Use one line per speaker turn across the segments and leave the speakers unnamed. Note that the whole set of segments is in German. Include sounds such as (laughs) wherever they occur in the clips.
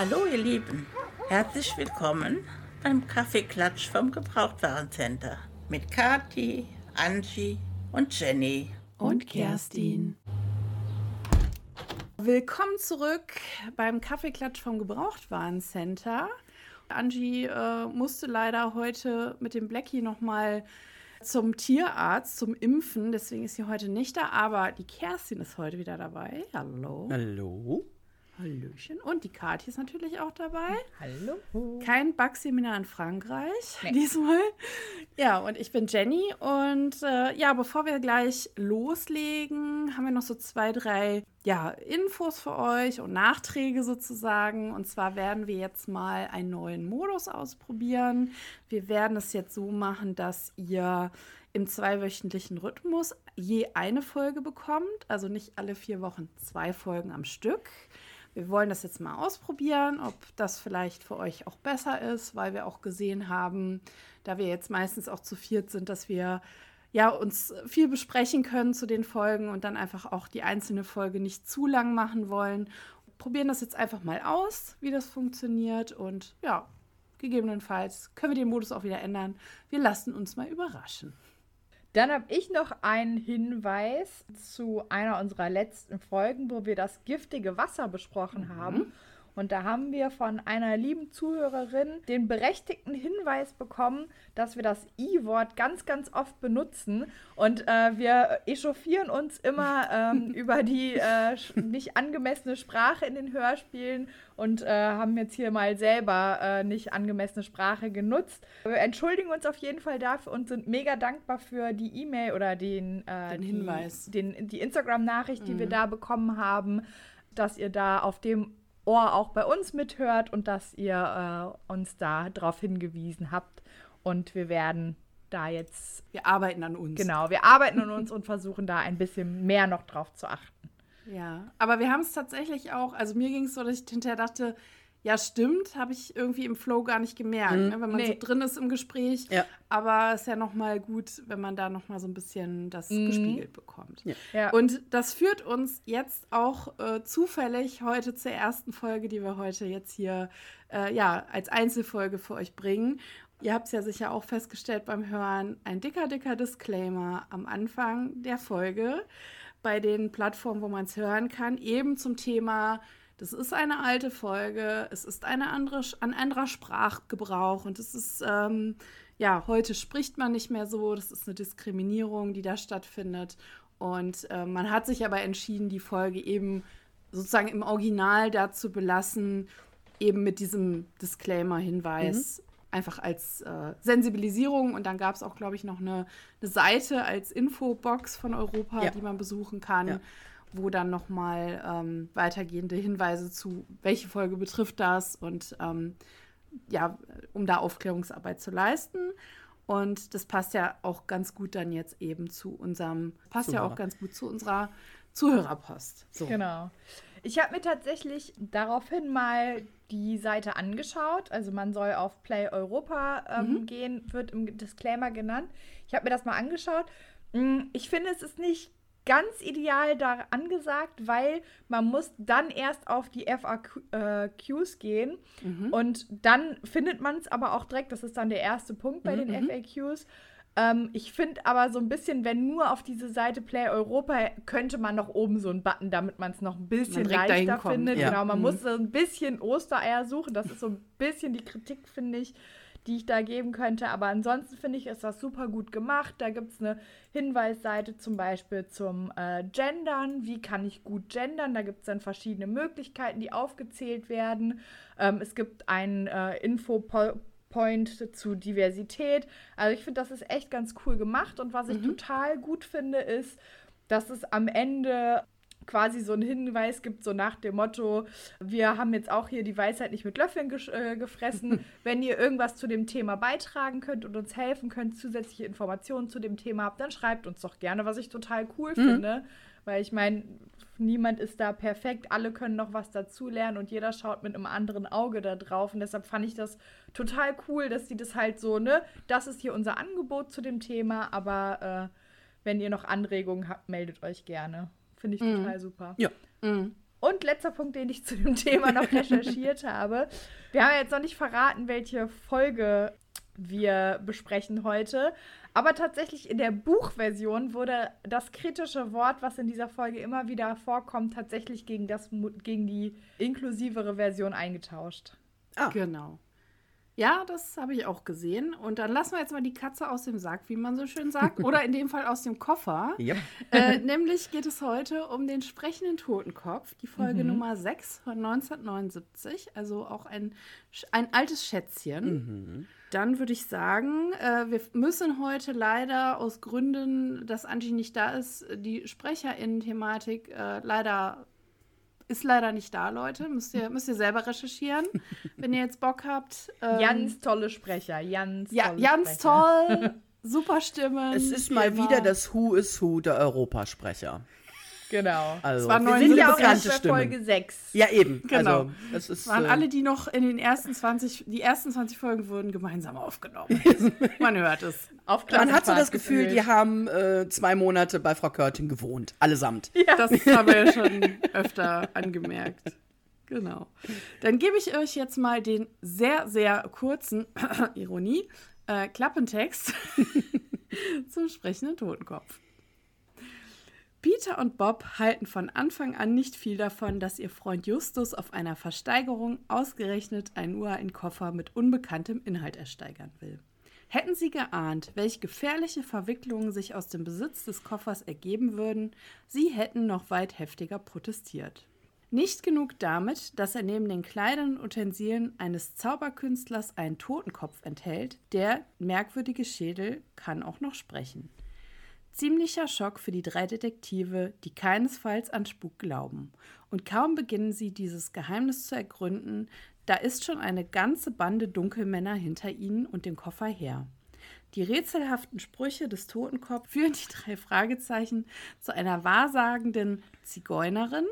Hallo ihr Lieben, herzlich willkommen beim Kaffeeklatsch vom Gebrauchtwarencenter mit Kati, Angie und Jenny
und Kerstin. Willkommen zurück beim Kaffeeklatsch vom Gebrauchtwarencenter. Angie äh, musste leider heute mit dem Blackie nochmal zum Tierarzt, zum Impfen. Deswegen ist sie heute nicht da, aber die Kerstin ist heute wieder dabei. Hallo.
Hallo.
Hallöchen. Und die Kathi ist natürlich auch dabei.
Hallo.
Kein Backseminar in Frankreich nee. diesmal. Ja, und ich bin Jenny. Und äh, ja, bevor wir gleich loslegen, haben wir noch so zwei, drei ja, Infos für euch und Nachträge sozusagen. Und zwar werden wir jetzt mal einen neuen Modus ausprobieren. Wir werden es jetzt so machen, dass ihr im zweiwöchentlichen Rhythmus je eine Folge bekommt. Also nicht alle vier Wochen zwei Folgen am Stück. Wir wollen das jetzt mal ausprobieren, ob das vielleicht für euch auch besser ist, weil wir auch gesehen haben, da wir jetzt meistens auch zu viert sind, dass wir ja uns viel besprechen können zu den Folgen und dann einfach auch die einzelne Folge nicht zu lang machen wollen. Probieren das jetzt einfach mal aus, wie das funktioniert und ja, gegebenenfalls können wir den Modus auch wieder ändern. Wir lassen uns mal überraschen.
Dann habe ich noch einen Hinweis zu einer unserer letzten Folgen, wo wir das giftige Wasser besprochen mhm. haben. Und da haben wir von einer lieben Zuhörerin den berechtigten Hinweis bekommen, dass wir das I-Wort ganz, ganz oft benutzen. Und äh, wir echauffieren uns immer ähm, (laughs) über die äh, nicht angemessene Sprache in den Hörspielen und äh, haben jetzt hier mal selber äh, nicht angemessene Sprache genutzt. Wir entschuldigen uns auf jeden Fall dafür und sind mega dankbar für die E-Mail oder den,
äh, den Hinweis,
die, den, die Instagram-Nachricht, die mhm. wir da bekommen haben, dass ihr da auf dem Ohr auch bei uns mithört und dass ihr äh, uns da darauf hingewiesen habt. Und wir werden da jetzt.
Wir arbeiten an uns.
Genau, wir arbeiten an uns und versuchen da ein bisschen mehr noch drauf zu achten.
Ja, aber wir haben es tatsächlich auch, also mir ging es so, dass ich hinterher dachte, ja, stimmt, habe ich irgendwie im Flow gar nicht gemerkt, mhm. ne, wenn man nee. so drin ist im Gespräch. Ja. Aber es ist ja noch mal gut, wenn man da noch mal so ein bisschen das mhm. gespiegelt bekommt. Ja. Ja. Und das führt uns jetzt auch äh, zufällig heute zur ersten Folge, die wir heute jetzt hier äh, ja als Einzelfolge für euch bringen. Ihr habt es ja sicher auch festgestellt beim Hören, ein dicker, dicker Disclaimer am Anfang der Folge bei den Plattformen, wo man es hören kann, eben zum Thema das ist eine alte Folge, es ist eine andere, ein anderer Sprachgebrauch und es ist, ähm, ja, heute spricht man nicht mehr so, das ist eine Diskriminierung, die da stattfindet. Und äh, man hat sich aber entschieden, die Folge eben sozusagen im Original dazu belassen, eben mit diesem Disclaimer-Hinweis mhm. einfach als äh, Sensibilisierung. Und dann gab es auch, glaube ich, noch eine, eine, Seite als Infobox von Europa, ja. die man besuchen kann. Ja wo dann nochmal ähm, weitergehende Hinweise zu, welche Folge betrifft das und ähm, ja, um da Aufklärungsarbeit zu leisten. Und das passt ja auch ganz gut dann jetzt eben zu unserem, passt Zuhörer. ja auch ganz gut zu unserer Zuhörerpost.
So. Genau. Ich habe mir tatsächlich daraufhin mal die Seite angeschaut. Also man soll auf Play Europa ähm, mhm. gehen, wird im Disclaimer genannt. Ich habe mir das mal angeschaut. Mm, ich finde, es ist nicht ganz ideal da angesagt, weil man muss dann erst auf die FAQs gehen mhm. und dann findet man es aber auch direkt, das ist dann der erste Punkt bei mhm. den FAQs. Ähm, ich finde aber so ein bisschen, wenn nur auf diese Seite Play Europa, könnte man noch oben so einen Button, damit man es noch ein bisschen leichter findet. Ja. Genau, man mhm. muss so ein bisschen Ostereier suchen, das ist so ein bisschen die Kritik, finde ich die ich da geben könnte. Aber ansonsten finde ich, ist das super gut gemacht. Da gibt es eine Hinweisseite zum Beispiel zum äh, Gendern. Wie kann ich gut gendern? Da gibt es dann verschiedene Möglichkeiten, die aufgezählt werden. Ähm, es gibt einen äh, Info-Point zu Diversität. Also ich finde, das ist echt ganz cool gemacht. Und was ich mhm. total gut finde, ist, dass es am Ende quasi so einen Hinweis gibt, so nach dem Motto, wir haben jetzt auch hier die Weisheit nicht mit Löffeln äh, gefressen. (laughs) Wenn ihr irgendwas zu dem Thema beitragen könnt und uns helfen könnt, zusätzliche Informationen zu dem Thema habt, dann schreibt uns doch gerne, was ich total cool mhm. finde. Weil ich meine, niemand ist da perfekt, alle können noch was dazulernen und jeder schaut mit einem anderen Auge da drauf. Und deshalb fand ich das total cool, dass sie das halt so, ne, das ist hier unser Angebot zu dem Thema, aber äh, wenn ihr noch Anregungen habt, meldet euch gerne. Finde ich mhm. total super.
Ja. Mhm.
Und letzter Punkt, den ich (laughs) zu dem Thema noch (laughs) recherchiert habe. Wir haben jetzt noch nicht verraten, welche Folge wir besprechen heute. Aber tatsächlich in der Buchversion wurde das kritische Wort, was in dieser Folge immer wieder vorkommt, tatsächlich gegen, das, gegen die inklusivere Version eingetauscht.
Ah. Genau. Ja, das habe ich auch gesehen. Und dann lassen wir jetzt mal die Katze aus dem Sack, wie man so schön sagt. (laughs) Oder in dem Fall aus dem Koffer.
Yep.
Äh, nämlich geht es heute um den sprechenden Totenkopf, die Folge mhm. Nummer 6 von 1979. Also auch ein, ein altes Schätzchen. Mhm. Dann würde ich sagen, äh, wir müssen heute leider aus Gründen, dass Angie nicht da ist, die Sprecherinnen-Thematik äh, leider ist leider nicht da, Leute. Müsst ihr, müsst ihr selber recherchieren, wenn ihr jetzt Bock habt.
Ähm, ganz tolle Sprecher, ganz
ja, tolle ganz Sprecher. toll. (laughs) Super Stimmen.
Es ist mal wieder das Who is Who der Europasprecher.
Genau.
Also,
es wir sind ja auch erst bei Folge 6.
Ja, eben.
Genau. Also, es ist, waren äh, alle, die noch in den ersten 20, die ersten 20 Folgen wurden gemeinsam aufgenommen. (laughs) Man hört es.
Auf Man hat so das Gefühl, die haben äh, zwei Monate bei Frau Körting gewohnt. Allesamt.
Ja. Das haben wir ja schon öfter angemerkt. Genau. Dann gebe ich euch jetzt mal den sehr, sehr kurzen, (coughs) Ironie, äh, Klappentext (laughs) zum sprechenden Totenkopf. Peter und Bob halten von Anfang an nicht viel davon, dass ihr Freund Justus auf einer Versteigerung ausgerechnet einen uralten Koffer mit unbekanntem Inhalt ersteigern will. Hätten sie geahnt, welche gefährliche Verwicklungen sich aus dem Besitz des Koffers ergeben würden, sie hätten noch weit heftiger protestiert. Nicht genug damit, dass er neben den Kleidern und Utensilien eines Zauberkünstlers einen Totenkopf enthält, der merkwürdige Schädel kann auch noch sprechen. Ziemlicher Schock für die drei Detektive, die keinesfalls an Spuk glauben. Und kaum beginnen sie, dieses Geheimnis zu ergründen, da ist schon eine ganze Bande Dunkelmänner hinter ihnen und dem Koffer her. Die rätselhaften Sprüche des Totenkopf führen die drei Fragezeichen zu einer wahrsagenden Zigeunerin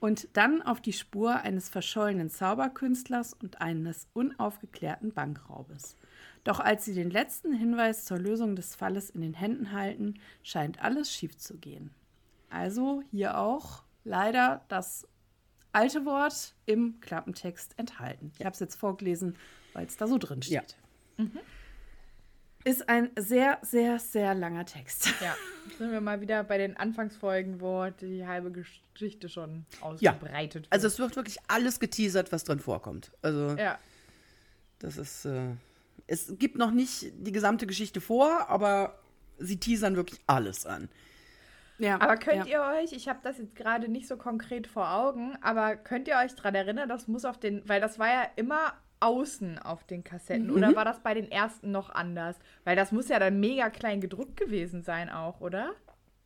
und dann auf die Spur eines verschollenen Zauberkünstlers und eines unaufgeklärten Bankraubes. Doch als sie den letzten Hinweis zur Lösung des Falles in den Händen halten, scheint alles schief zu gehen. Also hier auch leider das alte Wort im Klappentext enthalten. Ich habe es jetzt vorgelesen, weil es da so drin steht. Ja. Mhm. Ist ein sehr, sehr, sehr langer Text. (laughs)
Ja, sind wir mal wieder bei den Anfangsfolgen, wo die halbe Geschichte schon ausgebreitet
ja. wird. Also es wird wirklich alles geteasert, was drin vorkommt. Also
ja.
das ist äh, es gibt noch nicht die gesamte Geschichte vor, aber sie teasern wirklich alles an.
Ja, aber könnt ja. ihr euch, ich habe das jetzt gerade nicht so konkret vor Augen, aber könnt ihr euch daran erinnern, das muss auf den, weil das war ja immer außen auf den Kassetten, mhm. oder war das bei den ersten noch anders? Weil das muss ja dann mega klein gedruckt gewesen sein auch, oder?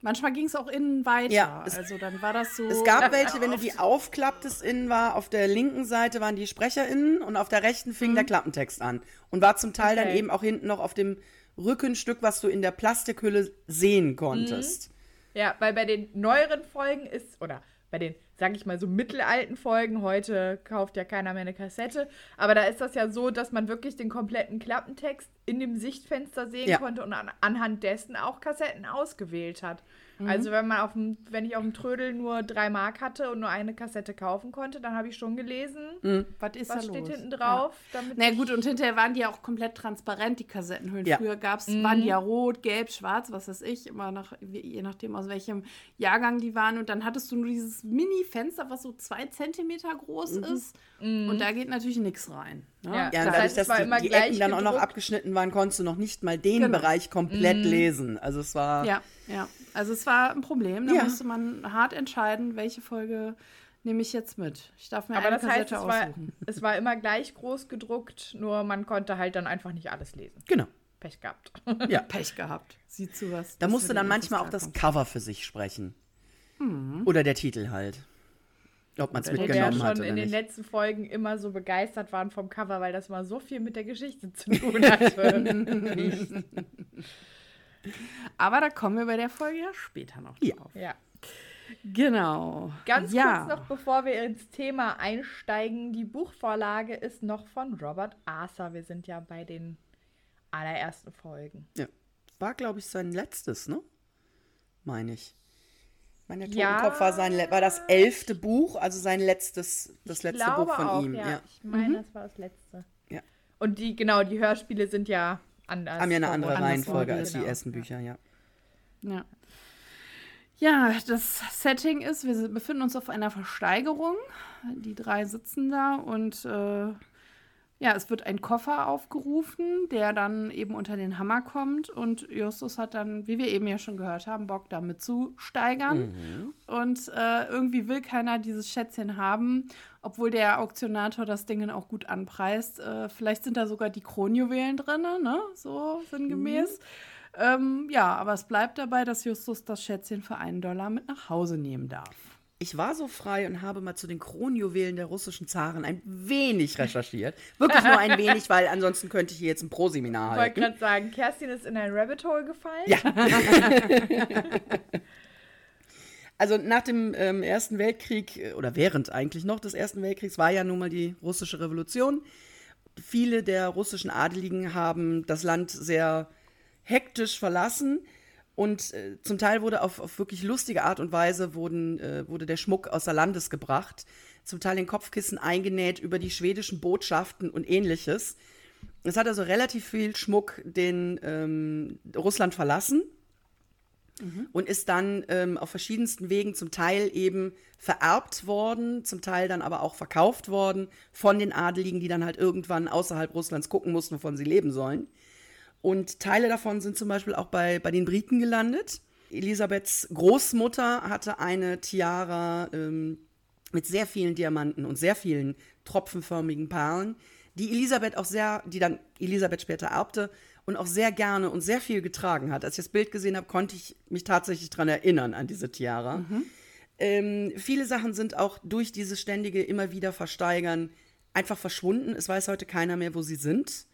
Manchmal ging es auch innen weiter. Ja, es, also dann war das so.
Es gab welche, wenn du die aufklapptest, innen war, auf der linken Seite waren die SprecherInnen und auf der rechten fing mhm. der Klappentext an. Und war zum Teil okay. dann eben auch hinten noch auf dem Rückenstück, was du in der Plastikhülle sehen konntest. Mhm.
Ja, weil bei den neueren Folgen ist, oder bei den sag ich mal, so mittelalten Folgen. Heute kauft ja keiner mehr eine Kassette. Aber da ist das ja so, dass man wirklich den kompletten Klappentext in dem Sichtfenster sehen ja. konnte und an, anhand dessen auch Kassetten ausgewählt hat. Mhm. Also wenn man auf dem, wenn ich auf dem Trödel nur drei Mark hatte und nur eine Kassette kaufen konnte, dann habe ich schon gelesen,
mhm. was, ist
was steht los? hinten drauf.
Ja. Na gut, und hinterher waren die ja auch komplett transparent, die Kassettenhüllen. Ja. Früher gab's, mhm. waren die ja rot, gelb, schwarz, was weiß ich, immer nach, je nachdem aus welchem Jahrgang die waren. Und dann hattest du nur dieses Mini-Fenster, was so zwei Zentimeter groß mhm. ist. Mhm. Und da geht natürlich nichts rein.
Ne? Ja, ja das dadurch, dass die, die Ecken dann auch noch abgeschnitten waren, konntest du noch nicht mal den genau. Bereich komplett mhm. lesen. Also es war.
Ja, ja. Also es war ein Problem. Da ja. musste man hart entscheiden, welche Folge nehme ich jetzt mit. Ich darf mir Aber eine das Kassette heißt, es
aussuchen. War, es war immer gleich groß gedruckt, nur man konnte halt dann einfach nicht alles lesen.
Genau.
Pech gehabt.
Ja, (laughs) Pech gehabt. Sieh zu was.
Da musste dann manchmal auch das Cover für sich sprechen. Mhm. Oder der Titel halt. Ob man es mitgenommen hat.
schon in den letzten Folgen immer so begeistert waren vom Cover, weil das mal so viel mit der Geschichte zu (laughs) tun hatte.
Aber da kommen wir bei der Folge ja später noch
drauf. Ja. ja.
Genau.
Ganz ja. kurz noch, bevor wir ins Thema einsteigen. Die Buchvorlage ist noch von Robert Arthur. Wir sind ja bei den allerersten Folgen.
Ja. War, glaube ich, sein letztes, ne? Meine ich. Meine, der Totenkopf ja. war, sein, war das elfte Buch, also sein letztes, das letzte Buch von
auch,
ihm.
Ja. ja. Ich meine, mhm. das war das letzte. Ja. Und die, genau, die Hörspiele sind ja anders.
Haben ja eine andere Reihenfolge als genau. die ersten Bücher, ja.
Ja. Ja, das Setting ist, wir befinden uns auf einer Versteigerung. Die drei sitzen da und äh, ja, es wird ein Koffer aufgerufen, der dann eben unter den Hammer kommt und Justus hat dann, wie wir eben ja schon gehört haben, Bock damit zu steigern. Mhm. Und äh, irgendwie will keiner dieses Schätzchen haben, obwohl der Auktionator das Ding auch gut anpreist. Äh, vielleicht sind da sogar die Kronjuwelen drin, ne? So sinngemäß. Mhm. Ähm, ja, aber es bleibt dabei, dass Justus das Schätzchen für einen Dollar mit nach Hause nehmen darf.
Ich war so frei und habe mal zu den Kronjuwelen der russischen Zaren ein wenig recherchiert. Wirklich nur ein wenig, weil ansonsten könnte ich hier jetzt ein Proseminar halten.
Ich wollte gerade sagen, Kerstin ist in ein Rabbit Hole gefallen.
Ja. (laughs) also nach dem ähm, Ersten Weltkrieg, äh, oder während eigentlich noch des Ersten Weltkriegs, war ja nun mal die russische Revolution. Viele der russischen Adeligen haben das Land sehr hektisch verlassen. Und äh, zum Teil wurde auf, auf, wirklich lustige Art und Weise wurden, äh, wurde der Schmuck außer Landes gebracht. Zum Teil in Kopfkissen eingenäht über die schwedischen Botschaften und ähnliches. Es hat also relativ viel Schmuck den ähm, Russland verlassen mhm. und ist dann ähm, auf verschiedensten Wegen zum Teil eben vererbt worden, zum Teil dann aber auch verkauft worden von den Adeligen, die dann halt irgendwann außerhalb Russlands gucken mussten, wovon sie leben sollen. Und Teile davon sind zum Beispiel auch bei, bei den Briten gelandet. Elisabeths Großmutter hatte eine Tiara ähm, mit sehr vielen Diamanten und sehr vielen tropfenförmigen Perlen, die Elisabeth auch sehr, die dann Elisabeth später erbte und auch sehr gerne und sehr viel getragen hat. Als ich das Bild gesehen habe, konnte ich mich tatsächlich daran erinnern, an diese Tiara. Mhm. Ähm, viele Sachen sind auch durch dieses ständige immer wieder Versteigern einfach verschwunden. Es weiß heute keiner mehr, wo sie sind.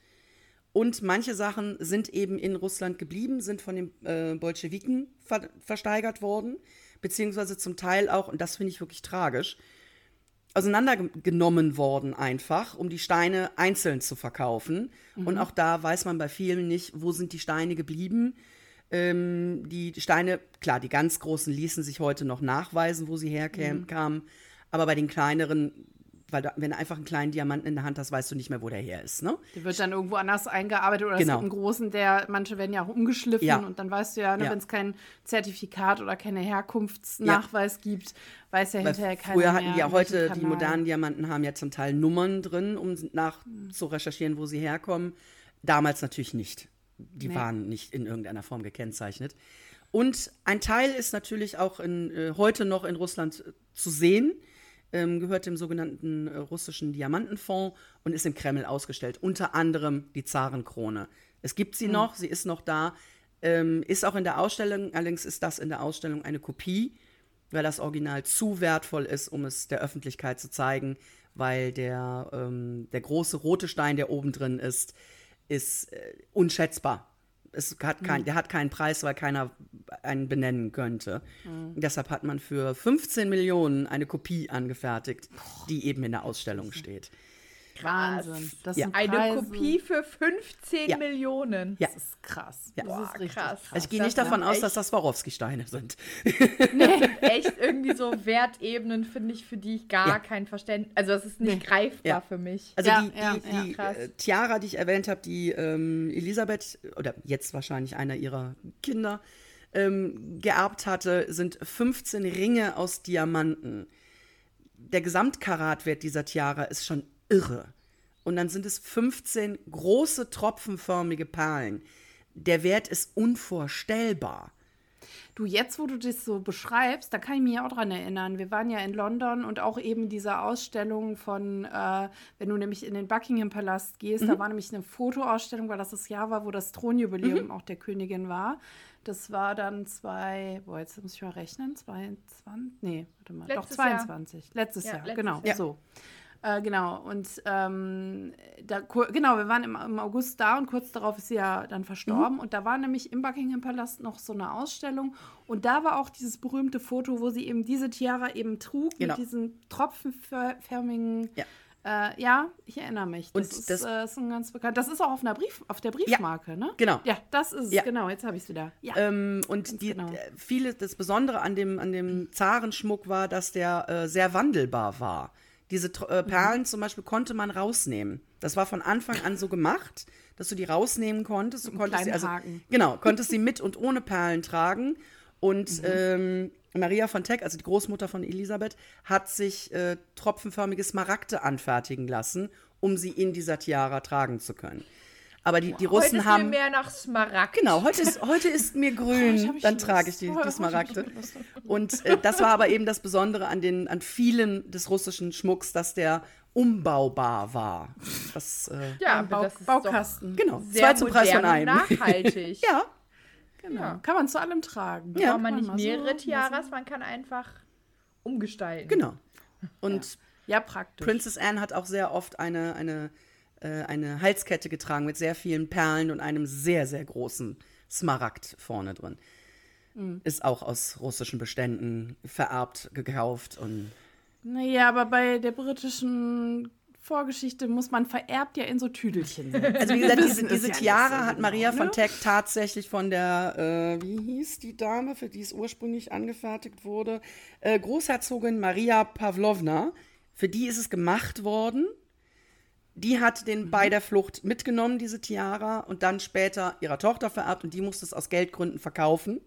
Und manche Sachen sind eben in Russland geblieben, sind von den äh, Bolschewiken ver versteigert worden, beziehungsweise zum Teil auch, und das finde ich wirklich tragisch, auseinandergenommen worden einfach, um die Steine einzeln zu verkaufen. Mhm. Und auch da weiß man bei vielen nicht, wo sind die Steine geblieben. Ähm, die Steine, klar, die ganz großen ließen sich heute noch nachweisen, wo sie herkamen, mhm. aber bei den kleineren weil da, wenn du einfach einen kleinen Diamanten in der Hand hast, weißt du nicht mehr, wo der her ist. Ne?
Der wird dann irgendwo anders eingearbeitet oder genau. es gibt einen großen, der, manche werden ja auch umgeschliffen ja. und dann weißt du ja, ne, ja. wenn es kein Zertifikat oder keine Herkunftsnachweis ja. gibt, weiß ja hinterher keiner
Früher hatten die ja heute, die modernen Diamanten haben ja zum Teil Nummern drin, um nach mhm. zu recherchieren, wo sie herkommen. Damals natürlich nicht. Die nee. waren nicht in irgendeiner Form gekennzeichnet. Und ein Teil ist natürlich auch in, äh, heute noch in Russland äh, zu sehen ähm, gehört dem sogenannten äh, russischen Diamantenfonds und ist im Kreml ausgestellt. Unter anderem die Zarenkrone. Es gibt sie mhm. noch, sie ist noch da, ähm, ist auch in der Ausstellung, allerdings ist das in der Ausstellung eine Kopie, weil das Original zu wertvoll ist, um es der Öffentlichkeit zu zeigen, weil der, ähm, der große rote Stein, der oben drin ist, ist äh, unschätzbar. Es hat kein, mhm. Der hat keinen Preis, weil keiner einen benennen könnte. Mhm. Deshalb hat man für 15 Millionen eine Kopie angefertigt, die eben in der Ausstellung steht.
Wahnsinn.
Das ja. Eine Kopie für 15 ja. Millionen.
Ja. Das ist krass.
Ja. Das ist richtig krass.
Also ich gehe nicht davon aus, dass das Swarovski-Steine sind. (laughs)
Nee, (laughs) echt irgendwie so Wertebenen, finde ich, für die ich gar ja. kein Verständnis, also das ist nicht nee. greifbar für mich.
Also die, die, die äh, Tiara, die ich erwähnt habe, die ähm, Elisabeth, oder jetzt wahrscheinlich einer ihrer Kinder, ähm, geerbt hatte, sind 15 Ringe aus Diamanten. Der Gesamtkaratwert dieser Tiara ist schon irre. Und dann sind es 15 große tropfenförmige Perlen. Der Wert ist unvorstellbar.
Du, jetzt, wo du das so beschreibst, da kann ich mich auch dran erinnern. Wir waren ja in London und auch eben diese Ausstellung von, äh, wenn du nämlich in den Buckingham Palast gehst, mhm. da war nämlich eine Fotoausstellung, weil das das Jahr war, wo das Thronjubiläum mhm. auch der Königin war. Das war dann zwei, boah, jetzt muss ich mal rechnen, 22, nee, warte mal, Letztes doch 22. Jahr. Letztes ja, Jahr, letztes genau, Jahr. so. Äh, genau, und ähm, da, genau, wir waren im, im, August da und kurz darauf ist sie ja dann verstorben. Mhm. Und da war nämlich im Buckingham Palast noch so eine Ausstellung. Und da war auch dieses berühmte Foto, wo sie eben diese Tiara eben trug, genau. mit diesen tropfenförmigen ja. Äh, ja, ich erinnere mich. Das, und ist, das äh, ist ein ganz bekannt. Das ist auch auf einer Brief, auf der Briefmarke,
ja,
ne?
Genau.
Ja, das ist es, genau. Jetzt habe ich es wieder. Ja.
Ähm, und die, genau. Äh, viele, das Besondere an dem, an dem Zarenschmuck war, dass der äh, sehr wandelbar war. Diese äh, Perlen mhm. zum Beispiel konnte man rausnehmen. Das war von Anfang an so gemacht, dass du die rausnehmen konntest. Du konntest sie, also,
Haken.
Genau, konntest sie mit und ohne Perlen tragen. Und mhm. ähm, Maria von Teck, also die Großmutter von Elisabeth, hat sich äh, tropfenförmige Smaragde anfertigen lassen, um sie in dieser Tiara tragen zu können. Aber die, die Russen
heute
haben.
Ist mir mehr nach Smaragd.
Genau, heute ist, heute ist mir (laughs) grün, oh, dann trage ich die, die Smaragde. Und äh, das war aber eben das Besondere an, den, an vielen des russischen Schmucks, dass der umbaubar war. Das,
äh, ja, Bau, das
Baukasten.
Genau, zwei zum Preis von einem.
nachhaltig. (laughs)
ja,
Genau. Ja. Kann man zu allem tragen.
Ja, man nicht mehrere so Tiaras, man kann einfach umgestalten.
Genau. Und
ja. ja, praktisch.
Princess Anne hat auch sehr oft eine, eine, eine Halskette getragen mit sehr vielen Perlen und einem sehr, sehr großen Smaragd vorne drin. Mhm. Ist auch aus russischen Beständen vererbt, gekauft und.
Naja, aber bei der britischen Vorgeschichte muss man vererbt ja in so Tüdelchen
sein. (laughs) Also wie gesagt, diese, diese Tiara hat Maria von ne? Teck tatsächlich von der, äh, wie hieß die Dame, für die es ursprünglich angefertigt wurde, äh, Großherzogin Maria Pavlovna. Für die ist es gemacht worden. Die hat den mhm. bei der Flucht mitgenommen, diese Tiara, und dann später ihrer Tochter vererbt und die musste es aus Geldgründen verkaufen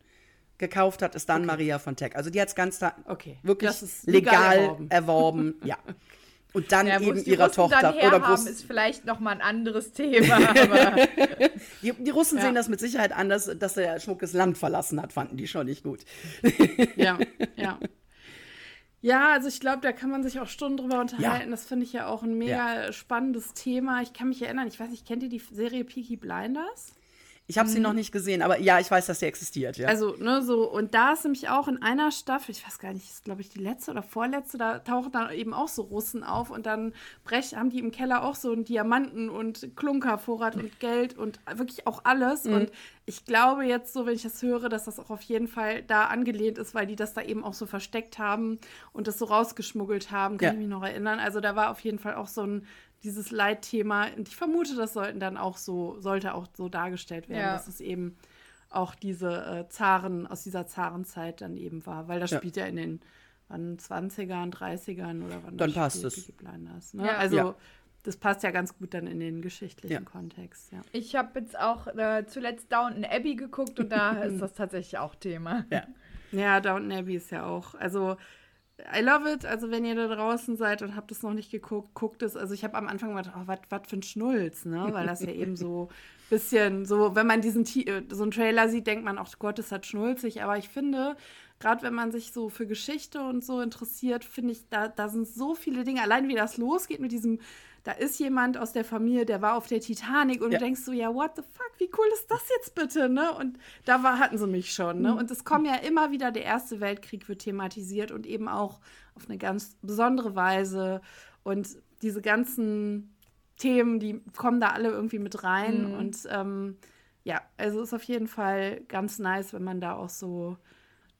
gekauft hat, ist dann okay. Maria von Teck. Also die hat es ganz da
okay.
wirklich legal, legal, erworben. erworben. (laughs) ja. Und dann ja, eben ihrer Russen Tochter.
Dann oder Groß ist vielleicht nochmal ein anderes Thema. (laughs)
die, die, Russen ja. sehen das mit Sicherheit anders, dass der Schmuck das Land verlassen hat, fanden die schon nicht gut.
ja, (laughs) ja. Ja, also ich glaube, da kann man sich auch Stunden drüber unterhalten. Ja. Das finde ich ja auch ein mega spannendes Thema. Ich kann mich erinnern, ich weiß nicht, kennt ihr die Serie Peaky Blinders?
Ich habe sie mhm. noch nicht gesehen, aber ja, ich weiß, dass sie existiert, ja.
Also, ne, so, und da ist nämlich auch in einer Staffel, ich weiß gar nicht, ist glaube ich die letzte oder vorletzte, da tauchen dann eben auch so Russen auf und dann brech, haben die im Keller auch so einen Diamanten und Klunkervorrat und Geld und wirklich auch alles. Mhm. Und ich glaube jetzt so, wenn ich das höre, dass das auch auf jeden Fall da angelehnt ist, weil die das da eben auch so versteckt haben und das so rausgeschmuggelt haben, kann ja. ich mich noch erinnern. Also da war auf jeden Fall auch so ein dieses Leitthema. Und ich vermute, das sollten dann auch so, sollte auch so dargestellt werden, ja. dass es eben auch diese äh, Zaren, aus dieser Zarenzeit dann eben war. Weil das ja. spielt ja in den wann 20ern, 30ern oder wann
Dann passt es.
Blinders, ne? ja. Also ja. das passt ja ganz gut dann in den geschichtlichen Kontext. Ja.
Ich habe jetzt auch äh, zuletzt Downton Abbey geguckt und da (laughs) ist das tatsächlich auch Thema.
Ja.
Ja, Downton Abbey ist ja auch, also I love it. Also, wenn ihr da draußen seid und habt es noch nicht geguckt, guckt es. Also, ich habe am Anfang gedacht, oh, was für ein Schnulz, ne? Weil das ja eben so ein (laughs) bisschen so, wenn man diesen äh, so einen Trailer sieht, denkt man, ach Gott, ist halt schnulzig. Aber ich finde, gerade wenn man sich so für Geschichte und so interessiert, finde ich, da, da sind so viele Dinge. Allein wie das losgeht mit diesem da ist jemand aus der Familie, der war auf der Titanic und ja. du denkst so, ja, what the fuck, wie cool ist das jetzt bitte, ne? Und da war, hatten sie mich schon, ne? Mhm. Und es kommt ja immer wieder, der Erste Weltkrieg wird thematisiert und eben auch auf eine ganz besondere Weise und diese ganzen Themen, die kommen da alle irgendwie mit rein mhm. und ähm, ja, also ist auf jeden Fall ganz nice, wenn man da auch so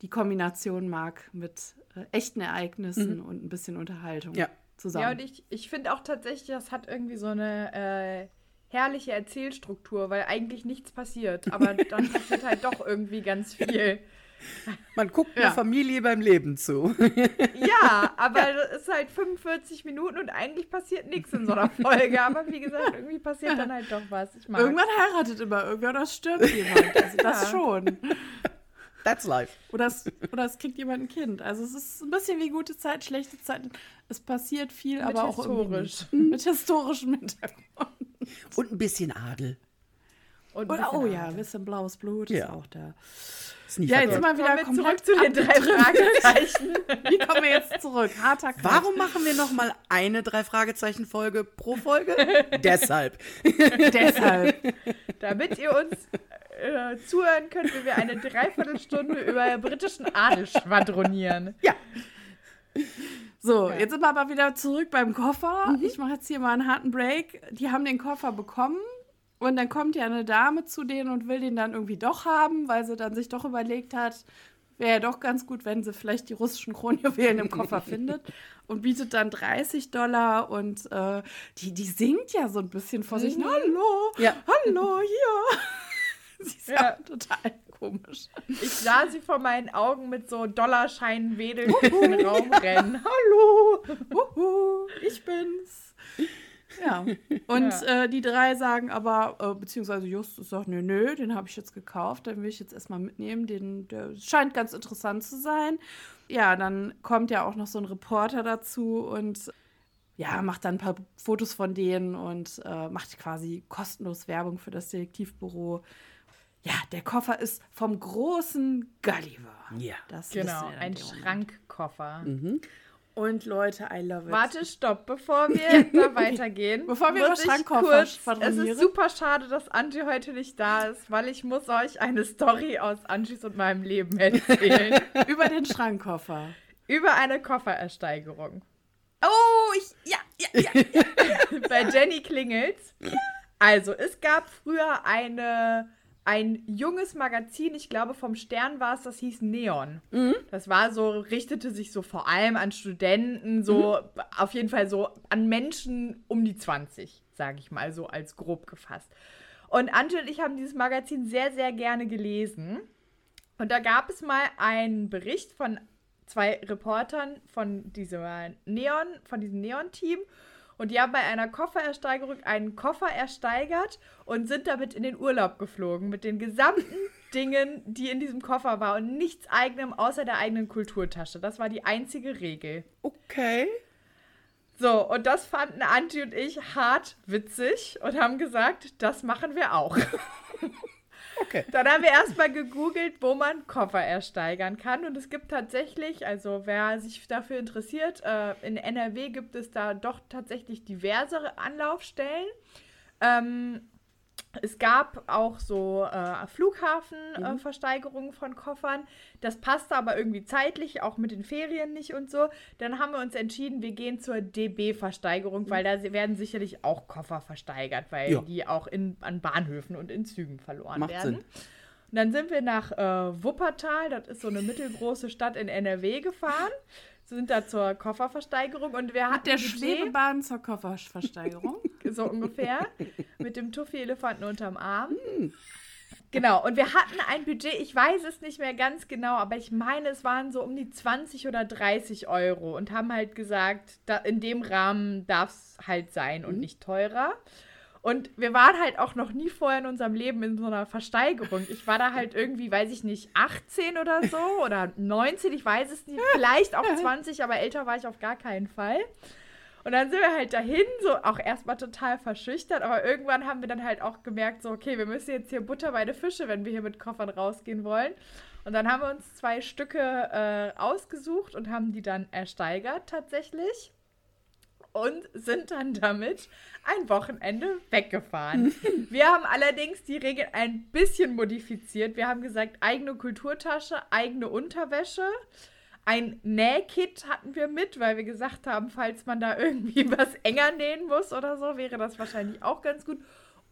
die Kombination mag mit äh, echten Ereignissen mhm. und ein bisschen Unterhaltung.
Ja,
zusammen.
Ja, und ich, ich finde auch tatsächlich, das hat irgendwie so eine äh, herrliche Erzählstruktur, weil eigentlich nichts passiert, aber (laughs) dann passiert halt doch irgendwie ganz viel.
Man guckt ja. der Familie beim Leben zu. (laughs)
Ja, aber es ist halt 45 Minuten und eigentlich passiert nichts in so einer Folge. Aber wie gesagt, irgendwie passiert dann halt doch was.
Irgendwann heiratet immer irgendwer oder stirbt jemand. Also (laughs) das ja. schon.
That's life.
Oder es, oder es kriegt jemand ein Kind. Also es ist ein bisschen wie gute Zeit, schlechte Zeit. Es passiert viel, mit aber auch
historisch. (laughs)
mit historischem Hintergrund.
Und ein bisschen Adel.
Und oder, oh Adel. ja, ein bisschen blaues Blut
ja.
ist auch da.
Ist ja,
jetzt mal wieder
kommen zurück zu den drei Fragezeichen. (laughs)
Wie kommen wir jetzt zurück? Harter
Cut. Warum machen wir noch mal eine drei Fragezeichen Folge pro Folge? (laughs) Deshalb.
Deshalb.
Damit ihr uns äh, zuhören könnt, wie wir eine Dreiviertelstunde (laughs) über britischen Adel schwadronieren.
Ja.
So, ja. jetzt sind wir aber wieder zurück beim Koffer. Mhm. Ich mache jetzt hier mal einen harten Break. Die haben den Koffer bekommen und dann kommt ja eine Dame zu denen und will den dann irgendwie doch haben, weil sie dann sich doch überlegt hat, wäre ja doch ganz gut, wenn sie vielleicht die russischen Kronjuwelen im Koffer (laughs) findet und bietet dann 30 Dollar und äh, die, die singt ja so ein bisschen vor mhm. sich. Hallo, ja. hallo, hier. (laughs) (laughs) sie ist ja. total komisch.
Ich sah sie vor meinen Augen mit so Dollarscheinen wedelnd in den Raum rennen. (laughs) Hallo,
Uhu, ich bin's. Ja, und ja. Äh, die drei sagen aber, äh, beziehungsweise Justus sagt, nö, nö, den habe ich jetzt gekauft, den will ich jetzt erstmal mitnehmen, den, der scheint ganz interessant zu sein. Ja, dann kommt ja auch noch so ein Reporter dazu und ja, macht dann ein paar Fotos von denen und äh, macht quasi kostenlos Werbung für das Detektivbüro. Ja, der Koffer ist vom großen Gulliver.
Ja, das genau, ein Schrankkoffer.
Mhm. Und Leute, I love it.
Warte, stopp, bevor wir (laughs) da weitergehen.
Bevor wir über Schrankkoffer
Es ist super schade, dass Angie heute nicht da ist, weil ich muss euch eine Story aus Angies und meinem Leben erzählen. (laughs)
über den Schrankkoffer.
Über eine Kofferersteigerung.
Oh, ich, ja, ja, ja. ja. (laughs)
Bei Jenny klingelt's. Also, es gab früher eine ein junges Magazin, ich glaube vom Stern war es, das hieß Neon. Mhm. Das war so, richtete sich so vor allem an Studenten, so mhm. auf jeden Fall so an Menschen um die 20, sage ich mal, so als grob gefasst. Und Ante und ich haben dieses Magazin sehr, sehr gerne gelesen. Und da gab es mal einen Bericht von zwei Reportern von diesem Neon, von diesem Neon-Team. Und die haben bei einer Kofferersteigerung einen Koffer ersteigert und sind damit in den Urlaub geflogen mit den gesamten (laughs) Dingen, die in diesem Koffer waren und nichts eigenem außer der eigenen Kulturtasche. Das war die einzige Regel.
Okay.
So, und das fanden Anti und ich hart witzig und haben gesagt, das machen wir auch. (laughs) Okay. Dann haben wir erstmal gegoogelt, wo man Koffer ersteigern kann. Und es gibt tatsächlich, also wer sich dafür interessiert, äh, in NRW gibt es da doch tatsächlich diverse Anlaufstellen. Ähm, es gab auch so äh, Flughafenversteigerungen mhm. äh, von Koffern. Das passte aber irgendwie zeitlich, auch mit den Ferien nicht und so. Dann haben wir uns entschieden, wir gehen zur DB-Versteigerung, mhm. weil da werden sicherlich auch Koffer versteigert, weil ja. die auch in, an Bahnhöfen und in Zügen verloren Macht werden. Sinn. Und dann sind wir nach äh, Wuppertal, das ist so eine mittelgroße Stadt in NRW, gefahren sind da zur Kofferversteigerung und wir hatten
der Schwebebahn zur Kofferversteigerung. (laughs)
so ungefähr. Mit dem Tuffy-Elefanten unterm Arm. Genau, und wir hatten ein Budget, ich weiß es nicht mehr ganz genau, aber ich meine, es waren so um die 20 oder 30 Euro und haben halt gesagt, da, in dem Rahmen darf es halt sein und mhm. nicht teurer. Und wir waren halt auch noch nie vorher in unserem Leben in so einer Versteigerung. Ich war da halt irgendwie, weiß ich nicht, 18 oder so oder 19, ich weiß es nicht, vielleicht auch 20, aber älter war ich auf gar keinen Fall. Und dann sind wir halt dahin, so auch erstmal total verschüchtert, aber irgendwann haben wir dann halt auch gemerkt, so, okay, wir müssen jetzt hier Butter bei der Fische, wenn wir hier mit Koffern rausgehen wollen. Und dann haben wir uns zwei Stücke äh, ausgesucht und haben die dann ersteigert tatsächlich und sind dann damit ein Wochenende weggefahren. (laughs) Wir haben allerdings die Regel ein bisschen modifiziert. Wir haben gesagt, eigene Kulturtasche, eigene Unterwäsche. Ein Nähkit hatten wir mit, weil wir gesagt haben, falls man da irgendwie (laughs) was enger nähen muss oder so, wäre das wahrscheinlich auch ganz gut.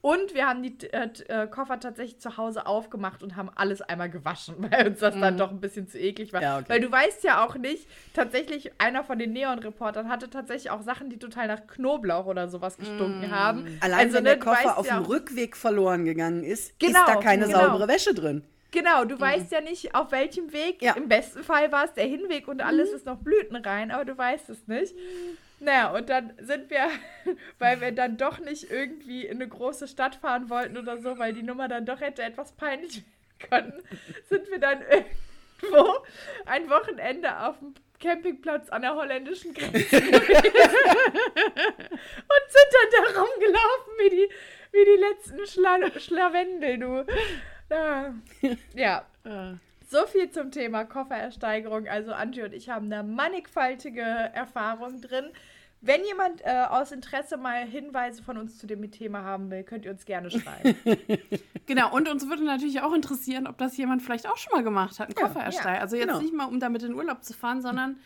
Und wir haben die äh, äh, Koffer tatsächlich zu Hause aufgemacht und haben alles einmal gewaschen, (laughs) weil uns das mm. dann mhm. doch ein bisschen zu eklig war. Ja, okay. Weil du weißt ja auch nicht, tatsächlich, einer von den Neon-Reportern hatte tatsächlich auch Sachen, die total nach Knoblauch oder sowas gestunken mm. haben.
Allein also, wenn der ne, Koffer auf dem Rückweg verloren gegangen ist, genau, ist da keine genau. saubere Wäsche drin.
Genau, du mhm. weißt ja nicht, auf welchem Weg. Ja. Im besten Fall war es der Hinweg und alles mhm. ist noch Blüten rein, aber du weißt es nicht. Naja, und dann sind wir, (laughs) weil wir dann doch nicht irgendwie in eine große Stadt fahren wollten oder so, weil die Nummer dann doch hätte etwas peinlich werden können, sind wir dann irgendwo ein Wochenende auf dem Campingplatz an der holländischen Grenze (laughs) und sind dann da rumgelaufen wie die, wie die letzten Schla Schlawendel, du. Ja. ja. So viel zum Thema Kofferersteigerung. Also Antje und ich haben da mannigfaltige Erfahrungen drin. Wenn jemand äh, aus Interesse mal Hinweise von uns zu dem Thema haben will, könnt ihr uns gerne schreiben. (laughs)
genau, und uns würde natürlich auch interessieren, ob das jemand vielleicht auch schon mal gemacht hat, einen ja, Koffer. Ja, also jetzt genau. nicht mal, um damit in Urlaub zu fahren, sondern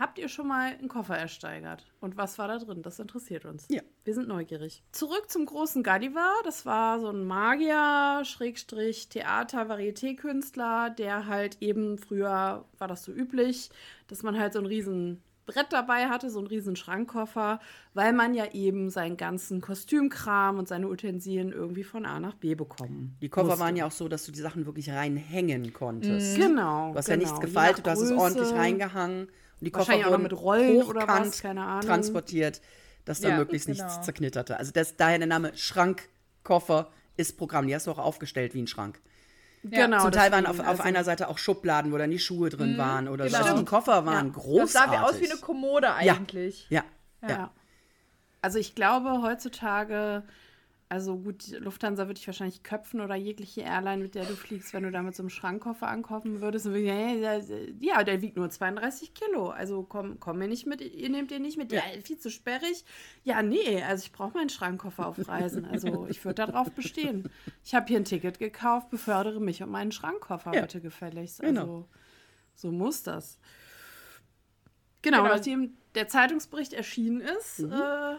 Habt ihr schon mal einen Koffer ersteigert? Und was war da drin? Das interessiert uns.
Ja.
Wir sind neugierig. Zurück zum großen Gulliver. Das war so ein Magier, Schrägstrich, Theater, Varieté-Künstler, der halt eben früher war das so üblich, dass man halt so einen riesen Brett dabei hatte, so einen riesen Schrankkoffer, weil man ja eben seinen ganzen Kostümkram und seine Utensilien irgendwie von A nach B bekommen.
Die Koffer musste. waren ja auch so, dass du die Sachen wirklich reinhängen konntest.
Mhm. Genau.
Du hast
genau.
ja nichts gefaltet, du hast es ordentlich reingehangen. Die Koffer wurden
mit Rollen oder was, keine Ahnung.
transportiert, dass da ja, möglichst genau. nichts zerknitterte. Also das, daher der Name Schrankkoffer ist Programm. Die hast du auch aufgestellt wie ein Schrank. Ja. Genau. Zum Teil waren auf, auf also einer Seite auch Schubladen, wo dann die Schuhe drin mhm, waren oder genau. so. Also die Koffer waren ja. großartig. Das
sah wie aus wie eine Kommode eigentlich.
Ja. ja.
ja. Also ich glaube, heutzutage also gut, Lufthansa würde ich wahrscheinlich köpfen oder jegliche Airline, mit der du fliegst, wenn du da mit so einem Schrankkoffer ankommen würdest. Und ja, ja, der wiegt nur 32 Kilo. Also komm, komm mir nicht mit, ihr nehmt den nicht mit. Ja, viel zu sperrig. Ja, nee, also ich brauche meinen Schrankkoffer auf Reisen. Also ich würde darauf bestehen. Ich habe hier ein Ticket gekauft, befördere mich und meinen Schrankkoffer ja. bitte gefälligst. Also genau. so muss das. Genau, genau, nachdem der Zeitungsbericht erschienen ist, mhm. äh,